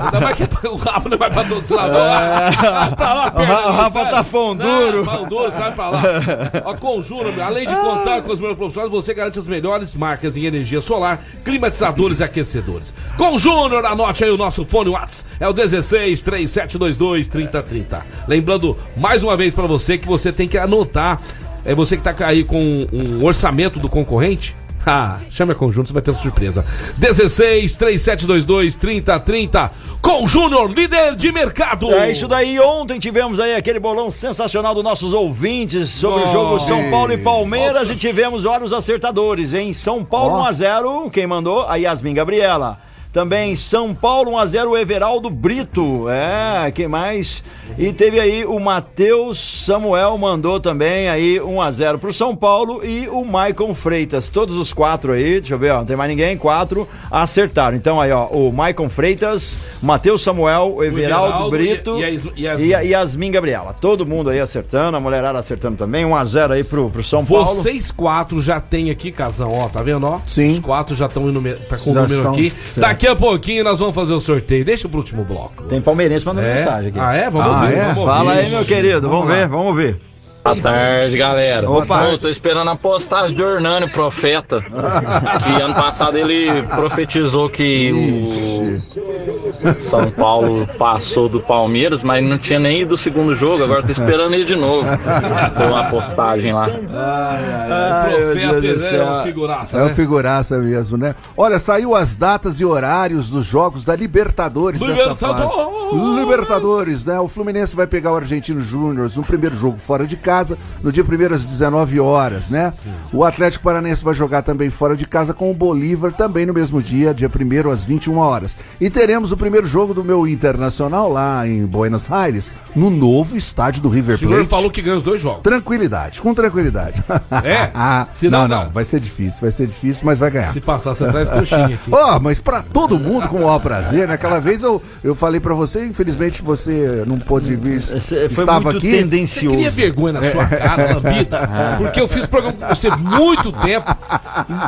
Ainda mais que o Rafa não vai patrocinador. Vai pra lá, perna, o Rafa tá pão duro. Pão duro, sai pra lá. Com Júnior, além de contar com os melhores profissionais, você garante as melhores marcas em energia solar, climatizadores e aquecedores. Com Júnior, anote aí o nosso fone Whats. É o 16 3722 3030. Lembrando mais uma vez pra você que você tem que anotar. É você que tá aí com um orçamento do concorrente. Ah, chame a Conjunto, você vai ter uma surpresa. 16 3722 3030 com Júnior, líder de mercado. É isso daí. Ontem tivemos aí aquele bolão sensacional dos nossos ouvintes sobre o jogo São Paulo e Palmeiras e tivemos vários acertadores, hein? São Paulo Ó. 1x0, quem mandou? A Yasmin Gabriela. Também São Paulo 1x0, o Everaldo Brito. É, quem mais? E teve aí o Matheus Samuel mandou também aí 1x0 pro São Paulo e o Maicon Freitas. Todos os quatro aí, deixa eu ver, ó, não tem mais ninguém, quatro acertaram. Então aí, ó, o Maicon Freitas, Matheus Samuel, o Everaldo, Everaldo Brito e- e a Yas- Yasmin. e a Yasmin Gabriela. Todo mundo aí acertando, a mulherada acertando também. 1x0 aí pro, pro São Paulo. Vocês quatro já tem aqui, Casão, ó, tá vendo, ó? Sim. Os quatro já estão indo, tá com o Já número estão, aqui. certo. Daqui a pouquinho nós vamos fazer o sorteio. Deixa pro último bloco. Tem palmeirense mandando É? mensagem aqui. Ah, é? Vamos Ah, ver, é? vamos Fala ouvir. aí, meu querido. Vamos, Vamos ver, vamos ver. Boa tarde, galera. Opa. Tô esperando a postagem do Hernani, profeta. que ano passado ele profetizou que o São Paulo passou do Palmeiras, mas não tinha nem ido do segundo jogo. Agora tô esperando ele de novo. Com uma postagem lá. Ai, meu Profeta Deus do é céu. uma figuraça, É o né? figuraça mesmo, né? Olha, saiu as datas e horários dos jogos da Libertadores. Libertadores! Libertadores, né? O Fluminense vai pegar o Argentino Júnior no primeiro jogo fora de casa, no dia 1 às 19 horas, né? O Atlético Paranense vai jogar também fora de casa com o Bolívar, também no mesmo dia, dia 1 às 21 horas. E teremos o primeiro jogo do meu Internacional lá em Buenos Aires, no novo estádio do River O senhor Plate. falou que ganha os dois jogos. Tranquilidade, com tranquilidade. É? Ah, Se não, não não, vai ser difícil, vai ser difícil, mas vai ganhar. Se passar, você traz coxinha aqui. Ó, mas pra todo mundo com o maior prazer, né? Aquela vez eu, eu falei pra você, infelizmente você não pôde vir, Esse Foi estava muito aqui. Você tendencioso. cria vergonha na sua cara, lambida? Porque eu fiz programa com você muito tempo.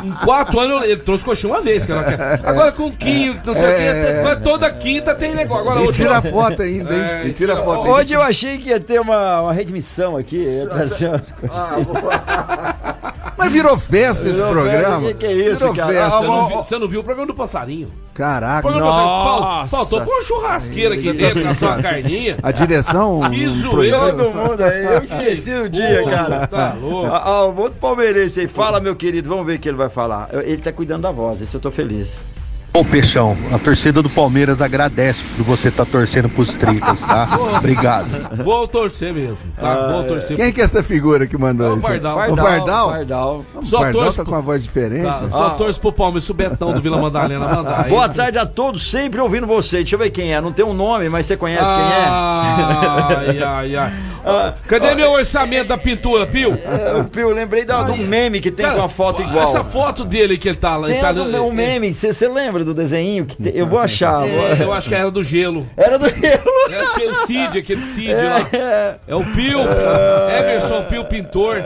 Em, em quatro anos ele trouxe coxinha uma vez. Que ela quer. Agora com o Quinho, não sei o É. que. Toda quinta tem negócio. Agora E hoje. tira foto ainda, hein? É, e tira tira- foto ainda. Hoje eu achei que ia ter uma, uma redmissão aqui. coisas. Mas virou festa esse programa. festa, que que é isso, virou cara? festa. Ah, Você não, viu, você não viu o programa do passarinho? O Caraca, programa Nossa. faltou pôr uma churrasqueira aqui dentro, na sua carninha. a direção. Que um zoeira. Todo mundo aí. Eu esqueci o dia, cara. Tá louco. Ah, ah, o outro palmeirense aí, fala, meu querido, vamos ver o que ele vai falar. Ele tá cuidando da voz, esse eu tô feliz. Ô Peixão, a torcida do Palmeiras agradece por você estar torcendo pros tripas, tá? Obrigado. Vou torcer mesmo, tá? Vou torcer. Quem que é essa figura que mandou É o isso? Pardal. O Pardal? Pardal. O Só Pardal torço tá com uma voz diferente. Tá, só torço pro Palmeiras, o Betão do Vila Madalena mandar. aí. Boa tarde a todos, sempre ouvindo você. Deixa eu ver quem é. Não tem um nome, mas você conhece Ai, ai, ai. Cadê meu orçamento da pintura, Pio? é. É, Pio, lembrei da- do meme que tem Cara, com a foto igual. Essa foto dele que ele tá lá. Tem ele tá, um, um meme, você lembra do desenho? Que tem- eu vou achar. É, eu acho que era do gelo. Era do Rio. É aquele Cid, aquele Cid lá. É o Pio, Emerson Pio Pintor.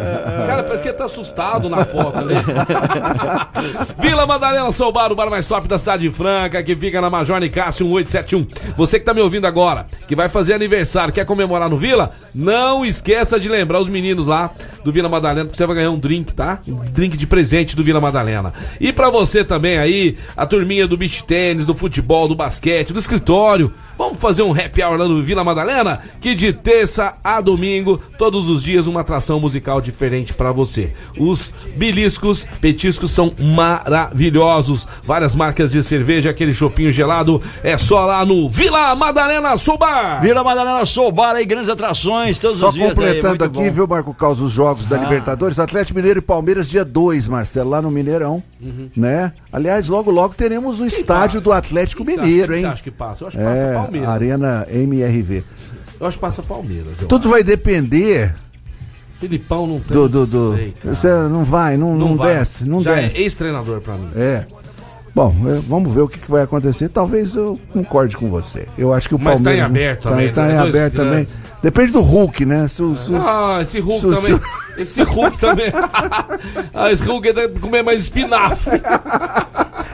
Cara, parece que ele tá assustado na foto ali. Vila Madalena Sou Bar, o bar mais top da cidade de Franca, que fica na Major Nicásio 1871. Você que tá me ouvindo agora, que vai fazer aniversário, quer comemorar no Vila? Não esqueça de lembrar os meninos lá do Vila Madalena, que você vai ganhar um drink, tá? Um drink de presente do Vila Madalena. E pra você também aí, a turminha do beach tênis, do futebol, do basquete, do escritório. Vamos fazer um happy hour lá no Vila Madalena? Que de terça a domingo, todos os dias, uma atração musical diferente pra você. Os beliscos, petiscos são maravilhosos. Várias marcas de cerveja, aquele chopinho gelado, é só lá no Vila Madalena Sobar. Vila Madalena Soubar aí, grandes atrações todos Só os dias. aí, completando muito aqui, bom. viu, Marco Caos, os jogos da Libertadores, Atlético Mineiro e Palmeiras, dia 2, Marcelo, lá no Mineirão, né? Aliás, logo, logo teremos o estádio do Atlético Quem Mineiro, acha- hein? Quem acha que passa? Eu acho que passa É, Palmeiras. Arena MRV. Eu acho que passa Palmeiras. eu Tudo vai depender acho. Filipão não tem. do. do, do- sei. Você não vai, não, não, vai. desce, não Já desce. é ex-treinador pra mim. É. Bom, é, vamos ver o que, vai acontecer. Talvez eu concorde com você. Eu acho que o Mas tá em Palmeiras. aberto tá, também, Tá né? em Dois aberto também. grandes. Depende do Hulk, né? Se os- Ah, esse Hulk o- também. Esse Hulk também. ah, esse Hulk deve comer mais espinafre.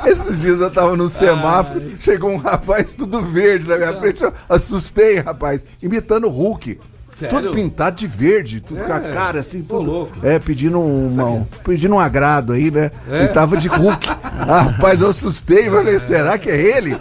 Esses dias eu tava no semáforo, chegou um rapaz tudo verde na minha frente. Eu assustei, rapaz, imitando o Hulk. Sério? Tudo pintado de verde, tudo com a É, cara assim, tô tudo. louco. É, pedindo uma, um, pedindo um agrado aí, né? É? E tava de Hulk. Ah, rapaz, eu assustei, falei, será que é ele?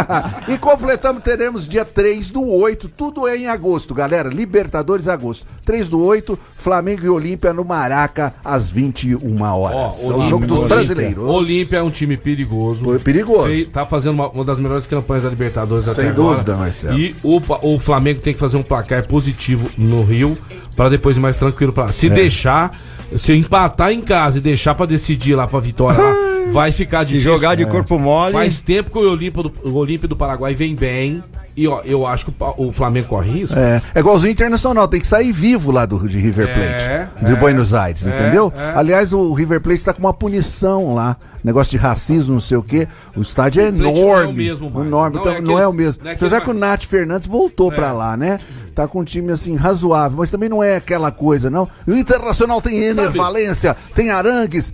e completamos, teremos dia 3 do 8, tudo é em agosto, galera. Libertadores agosto. 3 do 8, Flamengo e Olímpia no Maraca, às 21 horas. é o jogo dos Olímpia. brasileiros. Olímpia é um time perigoso. Foi perigoso. Tá fazendo uma, uma das melhores campanhas da Libertadores até Sem agora. dúvida, Marcelo. E o, o Flamengo tem que fazer um placar positivo no Rio para depois ir mais tranquilo para. Se É. deixar, se empatar em casa e deixar para decidir lá para vitória lá, vai ficar Se difícil. jogar de corpo mole. Faz tempo que o Olímpia do, o Olímpia do Paraguai vem bem. E ó, eu acho que o, o Flamengo corre risco. É, é igualzinho internacional, tem que sair vivo lá do, de River Plate. É, de é, Buenos Aires, é, entendeu? é. Aliás, o River Plate está com uma punição lá. Negócio de racismo, não sei o quê. O estádio é Plate não é o enorme. mesmo enorme. Não Então, é Não, é o mesmo. é Apesar que o Nath Fernandes voltou É. pra lá, né? Tá com um time assim razoável, mas também não é aquela coisa, não. E o Internacional tem Ener Valência, tem Arangues.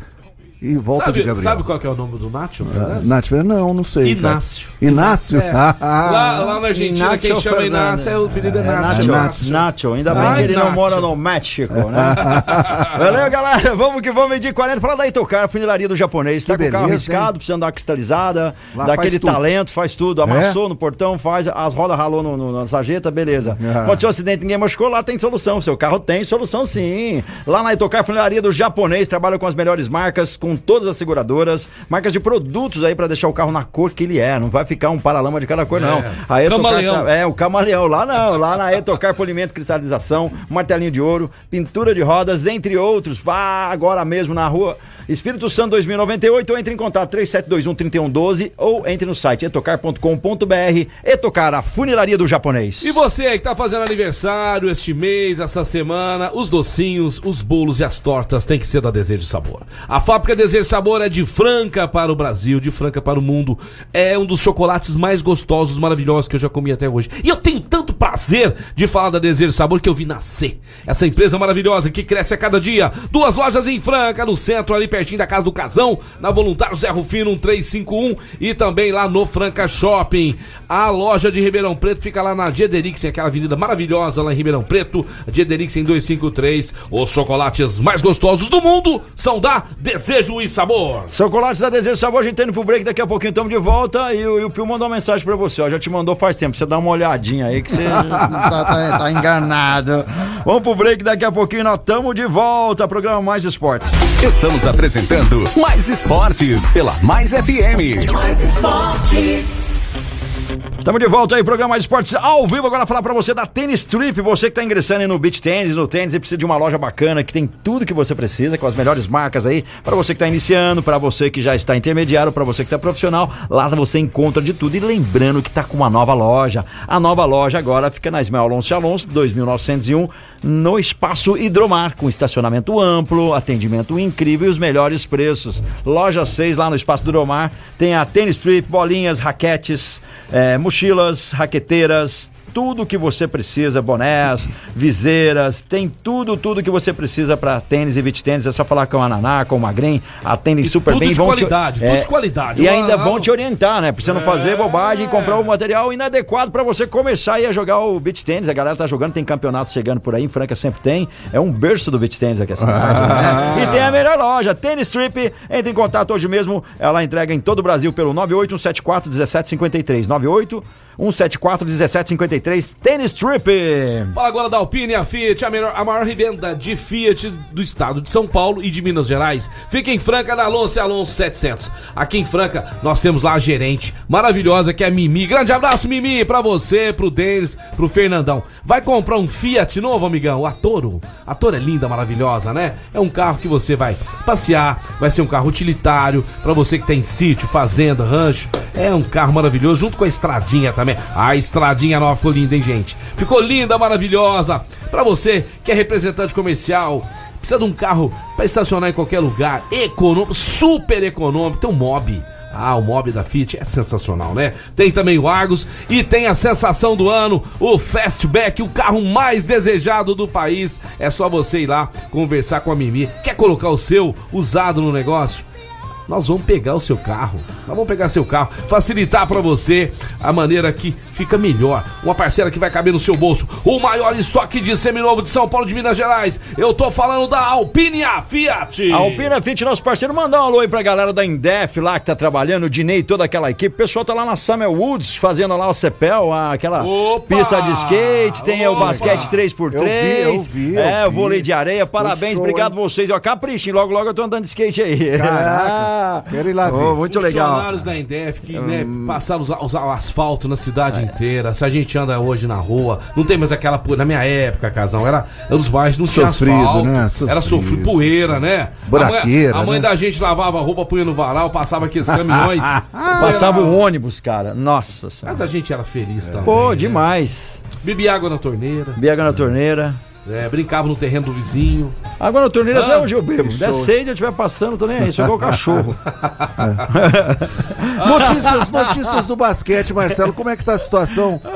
E volta de Sabe, Gabriel. sabe qual que é o nome do Nacho? Ah, Fernandes? Nath Fernandes, não, não sei. cara. Inácio. Inácio? É. lá, lá na Argentina, Nacho quem chama Fernandes. Inácio é o apelido é É, Nacho. Nacho, Nacho, ainda bem Ai, que ele não Nacho. mora no México, né? Valeu, galera. Vamos que vamos medir 40. Fala da Itocar, funilaria do japonês. Tá Que com o carro beleza, riscado, precisando dar uma cristalizada, Lá daquele talento, faz tudo. Amassou no portão, faz as rodas ralou no, no, na sarjeta, beleza. Ah. Aconteceu um acidente, ninguém machucou, lá tem solução. Seu carro tem solução sim. Lá na Itocar, funilaria do japonês, trabalha com as melhores marcas, com todas as seguradoras, marcas de produtos aí pra deixar o carro na cor que ele é. Não vai ficar um paralama de cada cor, não. É. A Etocar Camaleão. tá- é, o camaleão. Lá não, lá na Etocar Polimento Cristalização, martelinho de ouro, pintura de rodas, entre outros. Vá agora mesmo na rua Espírito Santo 2098 ou entre em contato 3721-3112 ou entre no site etocar.com.br. Etocar, a funilaria do japonês. E você que tá fazendo aniversário este mês, essa semana, os docinhos, os bolos e as tortas tem que ser da Desejo Sabor. A fábrica Desejo Sabor é de Franca para o Brasil, de Franca para o mundo. É um dos chocolates mais gostosos, maravilhosos que eu já comi até hoje. E eu tenho tanto prazer de falar da Desejo Sabor que eu vi nascer. Essa empresa maravilhosa que cresce a cada dia. Duas lojas em Franca, no centro, ali pertinho da casa do Casão, na Voluntário Zé Rufino 1351 e também lá no Franca Shopping. A loja de Ribeirão Preto fica lá na Diederix, aquela avenida maravilhosa lá em Ribeirão Preto, Diederix em 253. Os chocolates mais gostosos do mundo são da Desejo e Sabor. Chocolates da Desejo Sabor, a gente tá indo pro break, daqui a pouquinho estamos de volta e o, e o Pio mandou uma mensagem pra você, ó, já te mandou faz tempo, você dá uma olhadinha aí que você tá, tá- tá enganado. Vamos pro break, daqui a pouquinho nós estamos de volta, programa Mais Esportes. Estamos apresentando Mais Esportes pela Mais FM. Mais esportes. Estamos de volta aí, programa Esportes ao vivo. Agora falar pra você da Tênis Trip. Você que tá ingressando aí no Beach Tênis, no tênis, e precisa de uma loja bacana que tem tudo que você precisa, com as melhores marcas aí. Pra você que tá iniciando, pra você que já está intermediário, pra você que tá profissional, lá você encontra de tudo. E lembrando que tá com uma nova loja. A nova loja agora fica na Ismael Alonso Alonso, 2901, no Espaço Hidromar, com estacionamento amplo, atendimento incrível e os melhores preços. Loja 6 lá no Espaço Hidromar tem a Tênis Trip, bolinhas, raquetes, eh, mochilas, raqueteiras, tudo que você precisa, bonés, viseiras, tem tudo, tudo que você precisa para tênis e beach tênis. É só falar com a Naná, com o Magrin, atendem super tudo bem. de vão qualidade, te, tudo de qualidade. E ainda vão te orientar, né? Pra você não fazer bobagem e comprar o material inadequado para você começar aí a jogar o beach tênis. A galera tá jogando, tem campeonato chegando por aí, em Franca sempre tem. É um berço do beach tênis aqui a cidade, né? E tem a melhor loja, Tênis Trip. Entre em contato hoje mesmo. Ela entrega em todo o Brasil pelo 98174 1753. 98 174 1753. Tênis Trip. Fala agora da Alpine, a Fiat, a, melhor- a maior revenda de Fiat do estado de São Paulo e de Minas Gerais. Fica em Franca, na Alonso Alonso 700. Aqui em Franca, nós temos lá a gerente maravilhosa que é a Mimi. Grande abraço, Mimi, pra você, pro Denis, pro Fernandão. Vai comprar um Fiat novo, amigão? A Toro. A Toro é linda, maravilhosa, né? É um carro que você vai passear, vai ser um carro utilitário, pra você que tem sítio, fazenda, rancho. É um carro maravilhoso, junto com a estradinha também. A estradinha nova ficou linda, hein, gente? Ficou linda, maravilhosa. Pra você que é representante comercial, precisa de um carro pra estacionar em qualquer lugar, econômico, super econômico, tem um mob. Ah, o Mob da Fit é sensacional, né? Tem também o Argos e tem a sensação do ano, o Fastback, o carro mais desejado do país. É só você ir lá conversar com a Mimi. Quer colocar o seu usado no negócio? Nós vamos pegar o seu carro. Nós vamos pegar seu carro, facilitar para você a maneira que fica melhor. Uma parceira que vai caber no seu bolso. O maior estoque de seminovo de São Paulo de Minas Gerais. Eu tô falando da Alpine Fiat. A Alpina Fit, nosso parceiro, mandar um alô aí pra galera da Indef lá que tá trabalhando, o Dinei e toda aquela equipe. O pessoal tá lá na Summer Woods fazendo lá o Cepel, aquela Opa! pista de skate, tem o Opa! basquete 3x3. Eu vi, eu vi, eu É, o vi. vôlei de areia. Parabéns, show, obrigado hein? vocês. Ó, caprichem, logo logo eu tô andando de skate aí. Caraca, quero ir lá ver. Ô, muito legal. Funcionários da Endef que né, passaram os, os- o asfalto na cidade inteira. Se a gente anda hoje na rua, não tem mais aquela. Na minha época, casão, era, era os bairros, não tinha Sofrido, asfalto. né? Era Sofrido. sofrido, poeira, né? Buraqueira, A mãe, a mãe né? da gente lavava a roupa, punha no varal, passava aqueles caminhões. Passava o ônibus, cara. Nossa senhora. Mas a gente era feliz também. Pô, né? demais. Bebia água na torneira, Biega na torneira. É, brincava no terreno do vizinho. Água na torneira Ah, até hoje eu bebo. que Der show. sede, eu estiver passando, tô nem aí. Sou igual cachorro. Notícias, notícias do basquete, Marcelo. Como é que tá a situação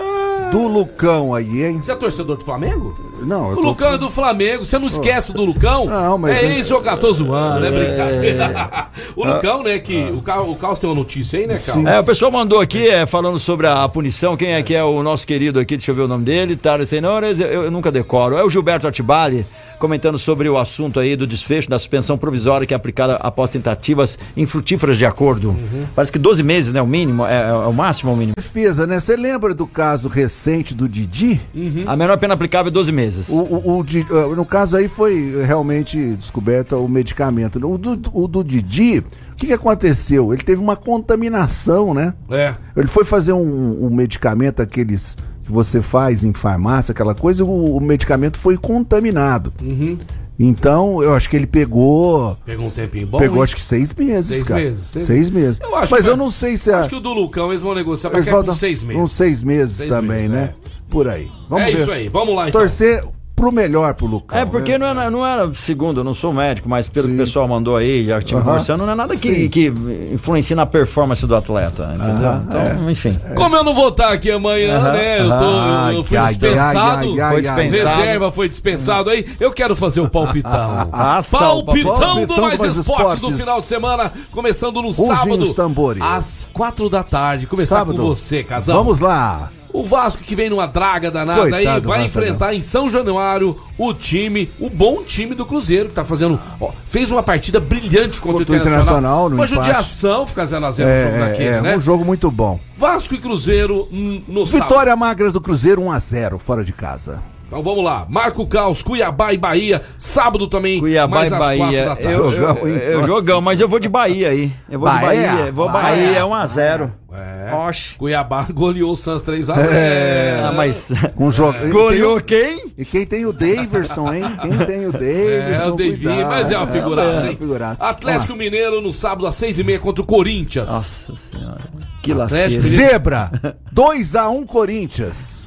do Lucão aí, hein? Você é torcedor do Flamengo? Não, eu O tô... Lucão é do Flamengo, você não esquece do Lucão? Não, mas É eu- ex-jogador, tô zoando, é brincadeira. o Lucão, né, que o Carlos, o Carlos tem uma notícia aí, né, Carlos? É, o pessoal mandou aqui, é, falando sobre a, a punição, quem é que é o nosso querido aqui, deixa eu ver o nome dele, Tara Tenores, eu, eu nunca decoro. É o Gilberto Atibali, comentando sobre o assunto aí do desfecho da suspensão provisória que é aplicada após tentativas infrutíferas de acordo. Parece que 12 meses, né, o mínimo, é, é o máximo ou o mínimo? Defesa, né? Você lembra do caso recente do Didi? A menor pena aplicável é 12 meses. O, o- o ah, no caso aí foi realmente descoberta o medicamento. O do, o do Didi, o que, que aconteceu? Ele teve uma contaminação, né? É. Ele foi fazer um, um medicamento, aqueles que você faz em farmácia, aquela coisa, o, o medicamento foi contaminado. Uhum. Então, eu acho que ele pegou. Pegou um tempinho bom. pegou hein? acho que seis meses, Seis cara. meses, seis- Seis, meses. Eu Mas que eu não sei se a. Acho que o do Lucão eles vão negociar pra é faltam seis meses. Uns seis meses Seis também, meses, né? Por aí. é isso aí, vamos lá então. Torcer pro melhor pro Lucão. É, porque né? não, era, não era, segundo, eu não sou médico, mas pelo Sim. que o pessoal mandou aí, já tive Aham. conversando, não é nada que, que influencia na performance do atleta, entendeu? Aham, então, enfim. Como eu não vou estar aqui amanhã, Aham. né? Eu, tô, eu- eu fui Ai, ai, dispensado. ai, ai, Foi dispensado. Reserva foi dispensado aí. Eu quero fazer o palpitão. Aça, palpitão, palpitão do Mais Esportes do final de semana, começando no Rugem sábado. os tambores. Às quatro da tarde. Começar Sábado. com você, casal. Vamos lá. O Vasco que vem numa draga danada Coitado aí, vai enfrentar em São Januário o time, o bom time do Cruzeiro, que tá fazendo. ó, fez uma partida brilhante contra, o o Internacional, no Uma judiação ficar 0x0 no jogo É, daquele, é, né? um jogo muito bom. Vasco e Cruzeiro no sábado. Vitória magra do Cruzeiro 1 a 0 fora de casa. Então vamos lá. Marco Caos, Cuiabá e Bahia. Sábado também, Cuiabá mais e Bahia. da tarde. Eu, Jogão, hein? eu- jogão, mas eu vou de Bahia aí. Eu vou Bahia? de Bahia. Vou Bahia. Bahia, é 1x0. É. Oxe. Cuiabá goleou o Santos 3x0. É. Ah, mas. Um jogo. Goleou quem? E quem tem o Daverson, hein? Quem tem o Daverson? É, o Davi, mas é uma figuraça, É, hein? figuraça. Atlético Mineiro no sábado às 6h30 contra o Corinthians. Nossa senhora. Que lasqueira. Zebra, 2x1 Corinthians.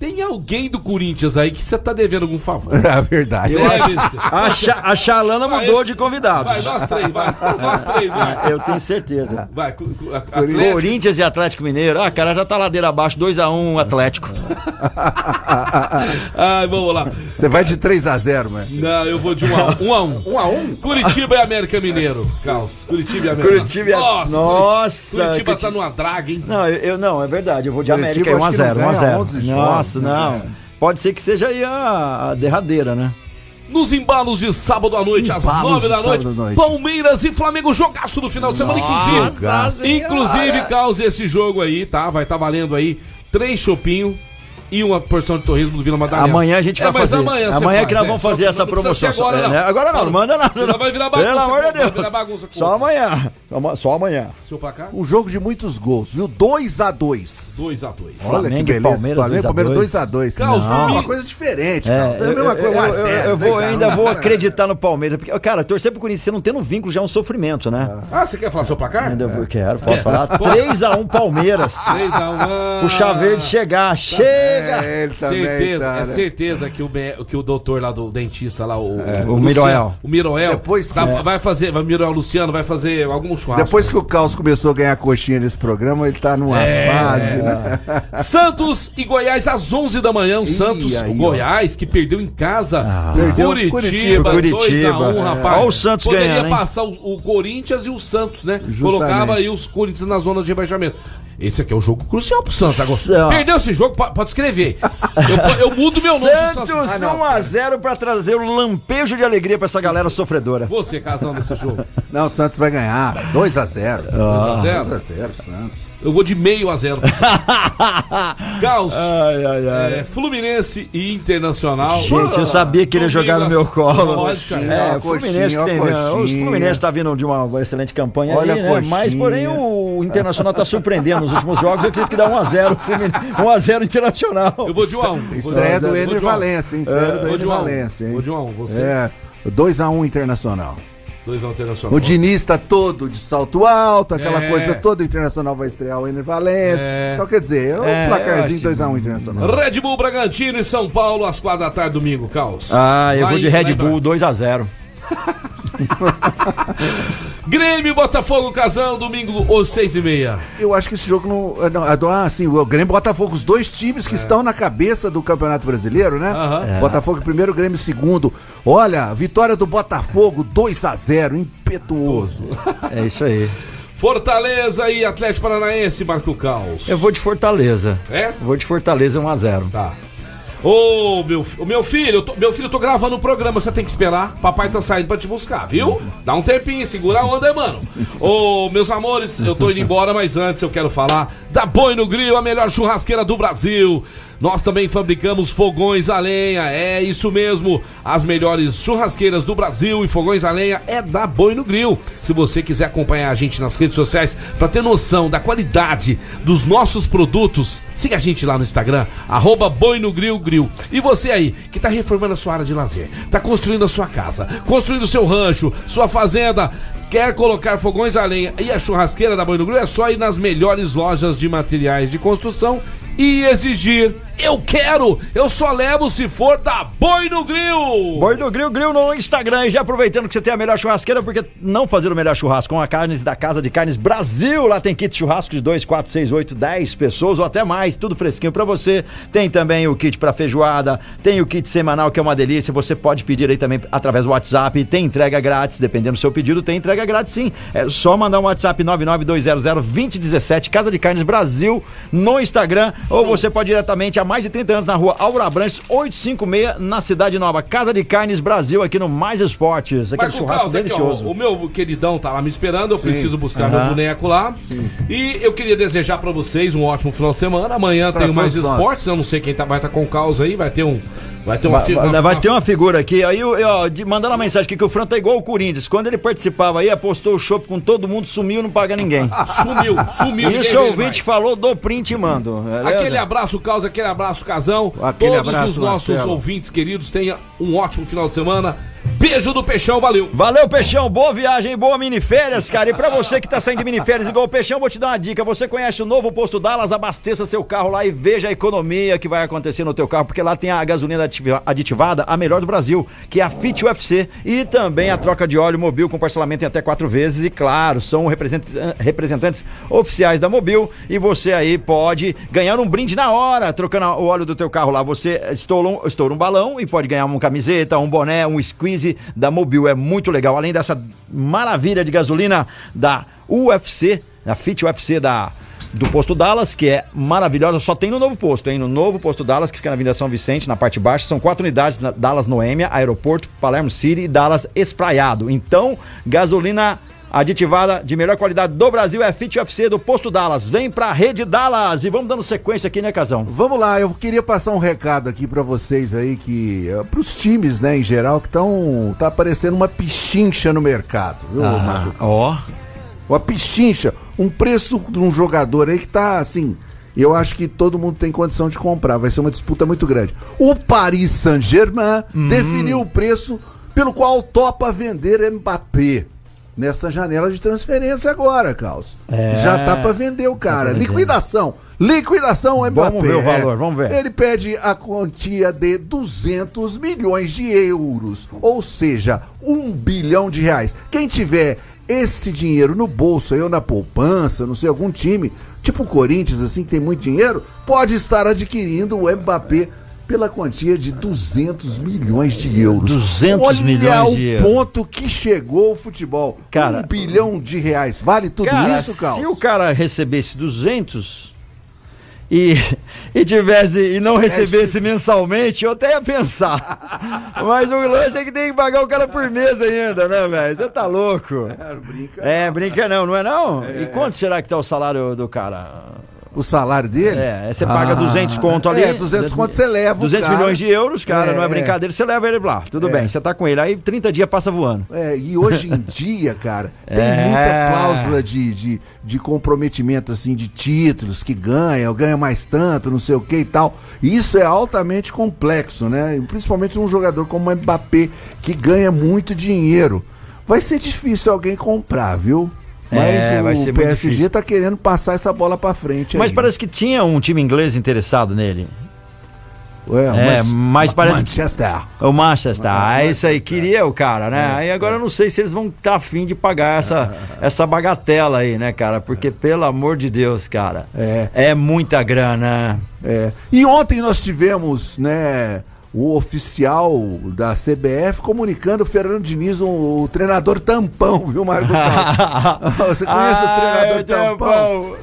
Tem alguém do Corinthians aí que você tá devendo algum favor. É verdade. Deve ser. A, Cha- a Chalana Vai, mudou esse- de convidados. Vai, nós três, vai. Nós três, vai. Eu tenho certeza. Vai, cu- cu- a- Atlético. Corinthians e Atlético Mineiro. Ah, cara, já tá ladeira abaixo, 2x1 Atlético. Ai, vamos lá. Você vai de 3x0, mas. Não, eu vou de 1 a 1. 1 a 1. 1x1? Curitiba e América Mineiro. Caos. Curitiba e América. Curitiba e- Nossa, Nossa, Curitiba Curitiba- tá numa draga, hein? Não, eu, eu- não, é verdade. Eu vou de Curitiba, América aí, acho que não 1x0. ganha 1x0. 11 Nossa, jogos, não. Pode ser que seja aí a, a derradeira, né? Nos embalos de sábado à noite, às Embalos 9 de da noite, noite. Palmeiras e Flamengo, jogaço no final de semana, inclusive. jogaço. Inclusive, causa esse jogo aí, tá? Vai estar valendo aí três chopinhos e uma porção de torresmo do Vila Madalena. Amanhã a gente vai é, mas fazer. Amanhã, Amanhã faz, que nós é. vamos Só fazer essa não promoção. Agora, É, não. né? Agora não, não manda nada. Senão vai virar bagunça. Pelo amor de Vai Deus. virar bagunça. Só outro. amanhã. Ama- Só amanhã. Seu placar? Um jogo de muitos gols, viu? 2x2. 2x2. Olha Flamengo que beleza. Palmeiras, Flamengo, Palmeiras 2x2. 2x2. Caos, Não, uma coisa diferente, É, Caos. É a eu, mesma eu- coisa. eu- um a eu- zero, eu né, vou, cara? ainda vou acreditar no Palmeiras. Porque, cara, torcer pro Corinthians, você não tendo vínculo já é um sofrimento, né? Ah, você quer falar seu placar? Ainda vou, quero, posso falar. 3x1 Palmeiras. 3x1. O Chá Verde chegar. Cheio! Pegar. É, ele também certeza, tá, é né? certeza que o, que o doutor lá do dentista lá, o, É, o Luciano- Miroel. O Miroel Depois que- tá- é. vai fazer, vai, Miroel Luciano vai fazer algum churrasco. Depois que o Caos começou a ganhar coxinha nesse programa, ele tá numa É. fase, né? Santos e Goiás às 11 da manhã. O Santos, aí, o ó. Goiás, que perdeu em casa. Perdeu Curitiba, Curitiba. Curitiba. 2x1, É. rapaz. Ó o Santos Poderia ganhando, passar o, o Corinthians e o Santos, né? Justamente. Colocava aí os Corinthians na zona de rebaixamento. Esse aqui é o jogo crucial pro Santos agora. Perdeu esse jogo, po- pode escrever. Eu, eu mudo meu nome. Santos Ah, não. 1x0 pra trazer um lampejo de alegria pra essa galera sofredora. Você, casão, nesse jogo. Não, o Santos vai ganhar. 2x0. Ah. 2x0. 2x0, Santos. Eu vou de meio a zero. Caos. Ai, ai, ai. é, Fluminense e Internacional. Gente, eu sabia que ele ia jogar no meu colo. Lógico, cara. É, o Fluminense que tem, coxinha, ó, os coxinha. Fluminense tá vindo de uma excelente campanha Olha aí, a né? coxinha. Mas porém o Internacional tá surpreendendo nos últimos jogos. Eu acredito que dá 1x0 1x0 Internacional. Eu vou de 1 a 1 Estreia do Vou de Ener um a um. Valência, hein? Estreia do de Ener 1 a 1 Valência, hein? Vou de 1 a 1 Você. É, 2x1 Internacional. 2 a 1 Internacional. O Diniz tá todo de salto alto, aquela É. coisa toda. O Internacional vai estrear o Ener Valência. É. Então, quer dizer, é um É, placarzinho eu acho 2x1 Internacional. Red Bull Bragantino e São Paulo às 4 da tarde, domingo, Caos. Ah, eu Lá vou de Red Bull 2x0. Grêmio Botafogo, Casão, domingo, às 6 e meia. Eu acho que esse jogo não. não é ah, sim, o Grêmio e Botafogo, os dois times que estão na cabeça do Campeonato Brasileiro, né? Aham. É. Botafogo primeiro, Grêmio segundo. Olha, vitória do Botafogo, 2x0, impetuoso. É isso aí. Fortaleza e Atlético Paranaense, Marco Caos. Eu vou de Fortaleza. É? Eu vou de Fortaleza 1x0. Tá. Ô, meu, meu filho, eu tô, meu filho, eu tô gravando o programa, você tem que esperar. Papai tá saindo pra te buscar, viu? Dá um tempinho, segura a onda aí, mano. Ô, meus amores, eu tô indo embora, mas antes eu quero falar da Boi no Grill, a melhor churrasqueira do Brasil. Nós também fabricamos fogões a lenha, é isso mesmo. As melhores churrasqueiras do Brasil e fogões a lenha é da Boi no Grill. Se você quiser acompanhar a gente nas redes sociais pra ter noção da qualidade dos nossos produtos, siga a gente lá no Instagram, Boi no Grill Grill. E você aí, que tá reformando a sua área de lazer, tá construindo a sua casa, construindo o seu rancho, sua fazenda, quer colocar fogões a lenha e a churrasqueira da Boi no Grill, é só ir nas melhores lojas de materiais de construção e exigir. Eu quero! Eu só levo se for da Boi no Grill! Boi do Grill, Grill no Instagram. E já aproveitando que você tem a melhor churrasqueira, porque não fazer o melhor churrasco com a carnes da Casa de Carnes Brasil. Lá tem kit churrasco de 2, 4, 6, 8, 10 pessoas ou até mais. Tudo fresquinho pra você. Tem também o kit pra feijoada. Tem o kit semanal, que é uma delícia. Você pode pedir aí também através do WhatsApp. Tem entrega grátis, dependendo do seu pedido. Tem entrega grátis sim. É só mandar um WhatsApp 992002017. Casa de Carnes Brasil no Instagram. Ou você pode ir diretamente há mais de 30 anos na rua Aura Branches 856 na Cidade Nova. Casa de Carnes Brasil aqui no Mais Esportes. Aquele Marco churrasco Caos, aqui, ó, delicioso. o meu queridão tá lá me esperando, eu preciso buscar Aham. meu boneco lá. E eu queria desejar pra vocês um ótimo final de semana. Amanhã Pra tem mais todos nós. esportes, eu não sei quem tá, vai estar com o caos aí, vai ter um. Vai ter uma. Vai, uma- vai ter uma figura aqui, aí eu, ó, de- mandando uma mensagem aqui que o Fran tá igual o Corinthians. Quando ele participava aí, apostou o chopp com todo mundo, sumiu, não paga ninguém. Sumiu, sumiu. Isso é ele ouvinte mais. falou do print e mando. beleza? Aquele abraço, Caos, aquele abraço, Casão. Aquele Todos abraço, os nossos Marcelo. ouvintes queridos tenham um ótimo final de semana. Beijo do Peixão, valeu. Valeu, Peixão. Boa viagem, boa miniférias, cara. E pra você que tá saindo de miniférias igual o Peixão, vou te dar uma dica. Você conhece o novo posto Dallas? Abasteça seu carro lá e veja a economia que vai acontecer no teu carro, porque lá tem a gasolina aditivada, a melhor do Brasil, que é a Fit UFC. E também a troca de óleo Mobil com parcelamento em até quatro vezes. E claro, são represent- representantes oficiais da Mobil. E você aí pode ganhar um brinde na hora, trocando o óleo do teu carro lá. Você estoura um, estoura um balão e pode ganhar uma camiseta, um boné, um squeeze da Mobil. É muito legal. Além dessa maravilha de gasolina da UFC, a Fit UFC da do posto Dallas, que é maravilhosa, só tem no novo posto, hein? No novo posto Dallas, que fica na Avenida São Vicente, na parte baixa, são quatro unidades, Dallas Noêmia, Aeroporto, Palermo City e Dallas Espraiado. Então, gasolina aditivada de melhor qualidade do Brasil é Fit UFC do posto Dallas. Vem pra rede Dallas e vamos dando sequência aqui, né, Casão? Vamos lá, eu queria passar um recado aqui pra vocês aí que eh, pros times, né, em geral, que estão tá aparecendo uma pichincha no mercado, viu, Marco? Ó. Uma pichincha, um preço de um jogador aí que tá assim, eu acho que todo mundo tem condição de comprar, vai ser uma disputa muito grande. O Paris Saint-Germain definiu o preço pelo qual topa vender Mbappé. Nessa janela de transferência agora, Carlos. É, Já tá pra vender o cara. vender. Liquidação. Liquidação Mbappé. Vamos ver o valor, vamos ver. Ele pede a quantia de 200 milhões de euros, ou seja, um bilhão de reais. Quem tiver esse dinheiro no bolso, eu na poupança, não sei, algum time, tipo o Corinthians, assim, que tem muito dinheiro, pode estar adquirindo o Mbappé pela quantia de 200 milhões de euros. 200 Olha milhões o de euros. ponto que chegou o futebol. Cara- um bilhão de reais. Vale tudo Cara, isso, Carlos? se o cara recebesse 200 e, e tivesse e não recebesse mensalmente, eu até ia pensar. Mas o lance é que tem que pagar o cara por mês ainda, né, velho? Você tá louco? brinca. É, brinca não, não é não? E quanto será que tá o salário do cara? O salário dele? É, você paga Ah, 200 conto ali. É, 200 conto você leva o 200 cara. milhões de euros, cara, É, não é brincadeira, você leva ele lá. Tudo É. bem, você tá com ele. Aí 30 dias passa voando. É, e hoje em dia, cara, tem É. muita cláusula de, de, de comprometimento, assim, de títulos que ganha, ou ganha mais tanto, não sei o que e tal. Isso é altamente complexo, né? Principalmente um jogador como o Mbappé, que ganha muito dinheiro. Vai ser difícil alguém comprar, viu? Mas É, o PSG difícil. tá querendo passar essa bola pra frente Mas aí. parece que tinha um time inglês interessado nele. Ué, É, mas parece que- Manchester. O Manchester, ah, isso aí, queria o cara, né? Aí agora eu não sei se eles vão estar afim de pagar essa, essa bagatela aí, né, cara? Porque, pelo amor de Deus, cara, É. é muita grana. É. E ontem nós tivemos, né, o oficial da CBF comunicando o Fernando Diniz, o, o treinador tampão, viu, Marco? Carlos? Você conhece o treinador Ai, tampão?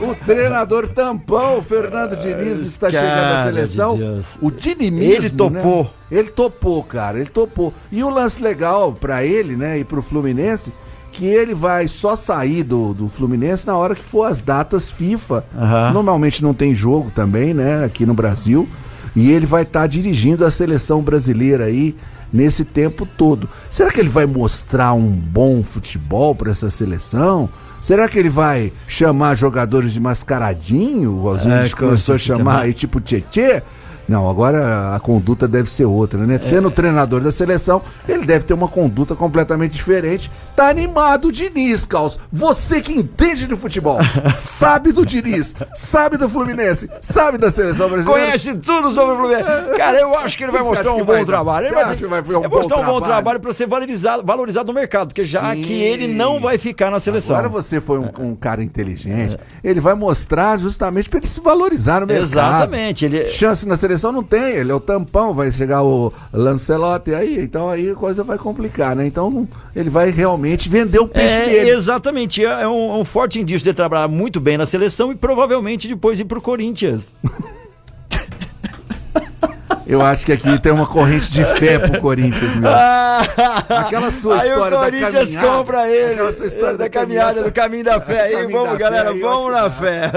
O treinador tampão, o Fernando Diniz, está Cara chegando à de seleção. Deus. O dinimismo, Ele topou. né? Ele topou, cara, ele topou. E o lance legal pra ele, né, e pro Fluminense, que ele vai só sair do, do Fluminense na hora que for as datas FIFA. Aham. Normalmente não tem jogo também, né, aqui no Brasil. E ele vai estar dirigindo a seleção brasileira aí nesse tempo todo. Será que ele vai mostrar um bom futebol para essa seleção? Será que ele vai chamar jogadores de mascaradinho, igualzinho É, a gente como começou a chamar aí, tipo Tietê? Não, agora a conduta deve ser outra, né? Sendo treinador da seleção, ele deve ter uma conduta completamente diferente. Tá animado o Diniz, Caos. Você que entende de futebol, sabe do Diniz, sabe do Fluminense, sabe da seleção brasileira. Conhece tudo sobre o Fluminense. Cara, eu acho que ele vai você mostrar um vai bom trabalho. Ele vai, vai um é mostrar um bom trabalho? trabalho para ser valorizado, valorizado no mercado, porque já Sim. que ele não vai ficar na seleção. Agora você foi um, um cara inteligente. Ele vai mostrar justamente para ele se valorizar no mercado. Exatamente. Ele, Chance na seleção não tem, ele é o tampão, vai chegar o Lancelotti aí, então aí a coisa vai complicar, né? Então ele vai realmente vender o peixe É, dele. exatamente, é um, um forte indício de trabalhar muito bem na seleção e provavelmente depois ir pro Corinthians. Eu acho que aqui tem uma corrente de fé pro Corinthians, meu. Aquela sua aí história o da Corinthians caminhada, compra ele, aquela sua história da, da caminhada, do caminho da fé. Aí vamos, galera, fé, vamos na fé.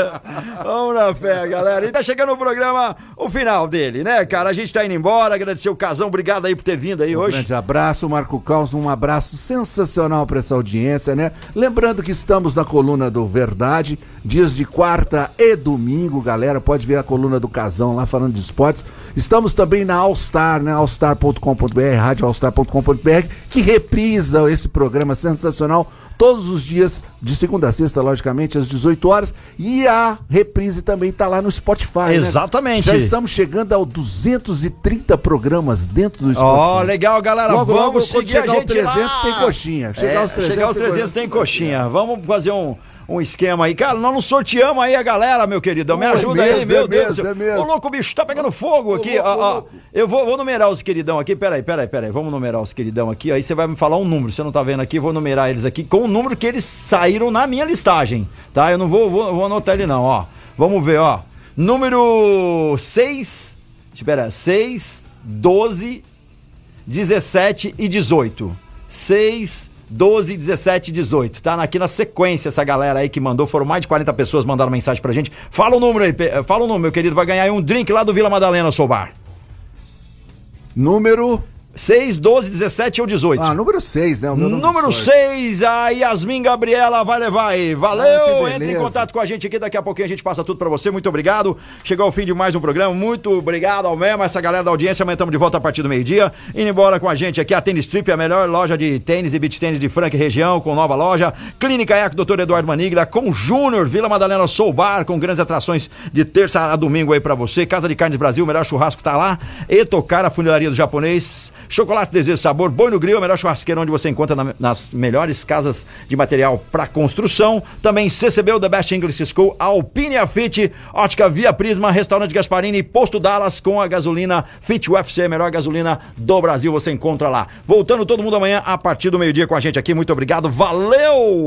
vamos na fé, galera. E tá chegando o programa, o final dele, né, cara? A gente tá indo embora, agradecer o Casão, obrigado aí por ter vindo aí Um hoje. grande abraço, Marco Caos, um abraço sensacional para essa audiência, né? Lembrando que estamos na coluna do Verdade, dias de quarta e domingo, galera. Pode ver a coluna do Casão lá falando de esportes. Estamos também na All Star, né? allstar.com.br, radioallstar.com.br, que reprisa esse programa sensacional todos os dias, de segunda a sexta, logicamente, às 18 horas. E a reprise também tá lá no Spotify, né? Exatamente. Já estamos chegando ao 230 programas dentro do Spotify. Ó, legal, galera. Logo, vamos logo, quando seguir chegar a ao gente 300 lá. tem coxinha. Chegar É, aos 300 chegar aos tem 300 tem coxinha. Vamos fazer um, um esquema aí. Cara, nós não sorteamos aí a galera, meu querido. Me É ajuda aí, meu é Deus. é. Ô, louco, bicho tá pegando fogo aqui. Eu vou, vou numerar os queridão aqui. Peraí, peraí, peraí. Vamos numerar os queridão aqui. Aí você vai me falar um número. Você não tá vendo aqui, vou numerar eles aqui com o número que eles saíram na minha listagem. Tá? Eu não vou, vou, vou anotar ele, não, ó. Vamos ver, ó. Número 6. Espera, 6, 12, 17 e 18. 6, 12, 17 e 18. Tá aqui na sequência essa galera aí que mandou. Foram mais de 40 pessoas mandaram mensagem pra gente. Fala o número aí, fala o número, meu querido. Vai ganhar aí um drink lá do Vila Madalena, Sobar. Número 6, 12, 17 ou 18. Ah, número 6, né? O Número de sorte. 6, a Yasmin Gabriela vai levar aí. Ah, Valeu! que Entre em contato com a gente aqui, daqui a pouquinho a gente passa tudo pra você. Muito obrigado. Chegou ao fim de mais um programa. Muito obrigado ao mesmo, essa galera da audiência. Amanhã estamos de volta a partir do meio-dia. Indo embora com a gente aqui, a Tênis Trip, a melhor loja de tênis e beach tênis de Franca e região, com nova loja. Clínica Eco, Dr. Eduardo Manigla, com Júnior, Vila Madalena Soul Bar, com grandes atrações de terça a domingo aí pra você. Casa de Carnes Brasil, o melhor churrasco tá lá. Etocar, a funilaria do japonês. Chocolate Desejo Sabor, Boi no Grill, a melhor churrasqueira onde você encontra na- nas melhores casas de material para construção. Também CCB, The Best English School, Alpine Fit, Ótica Via Prisma, Restaurante Gasparini e Posto Dallas com a gasolina Fit UFC, a melhor gasolina do Brasil, você encontra lá. Voltando todo mundo amanhã a partir do meio-dia com a gente aqui. Muito obrigado, valeu!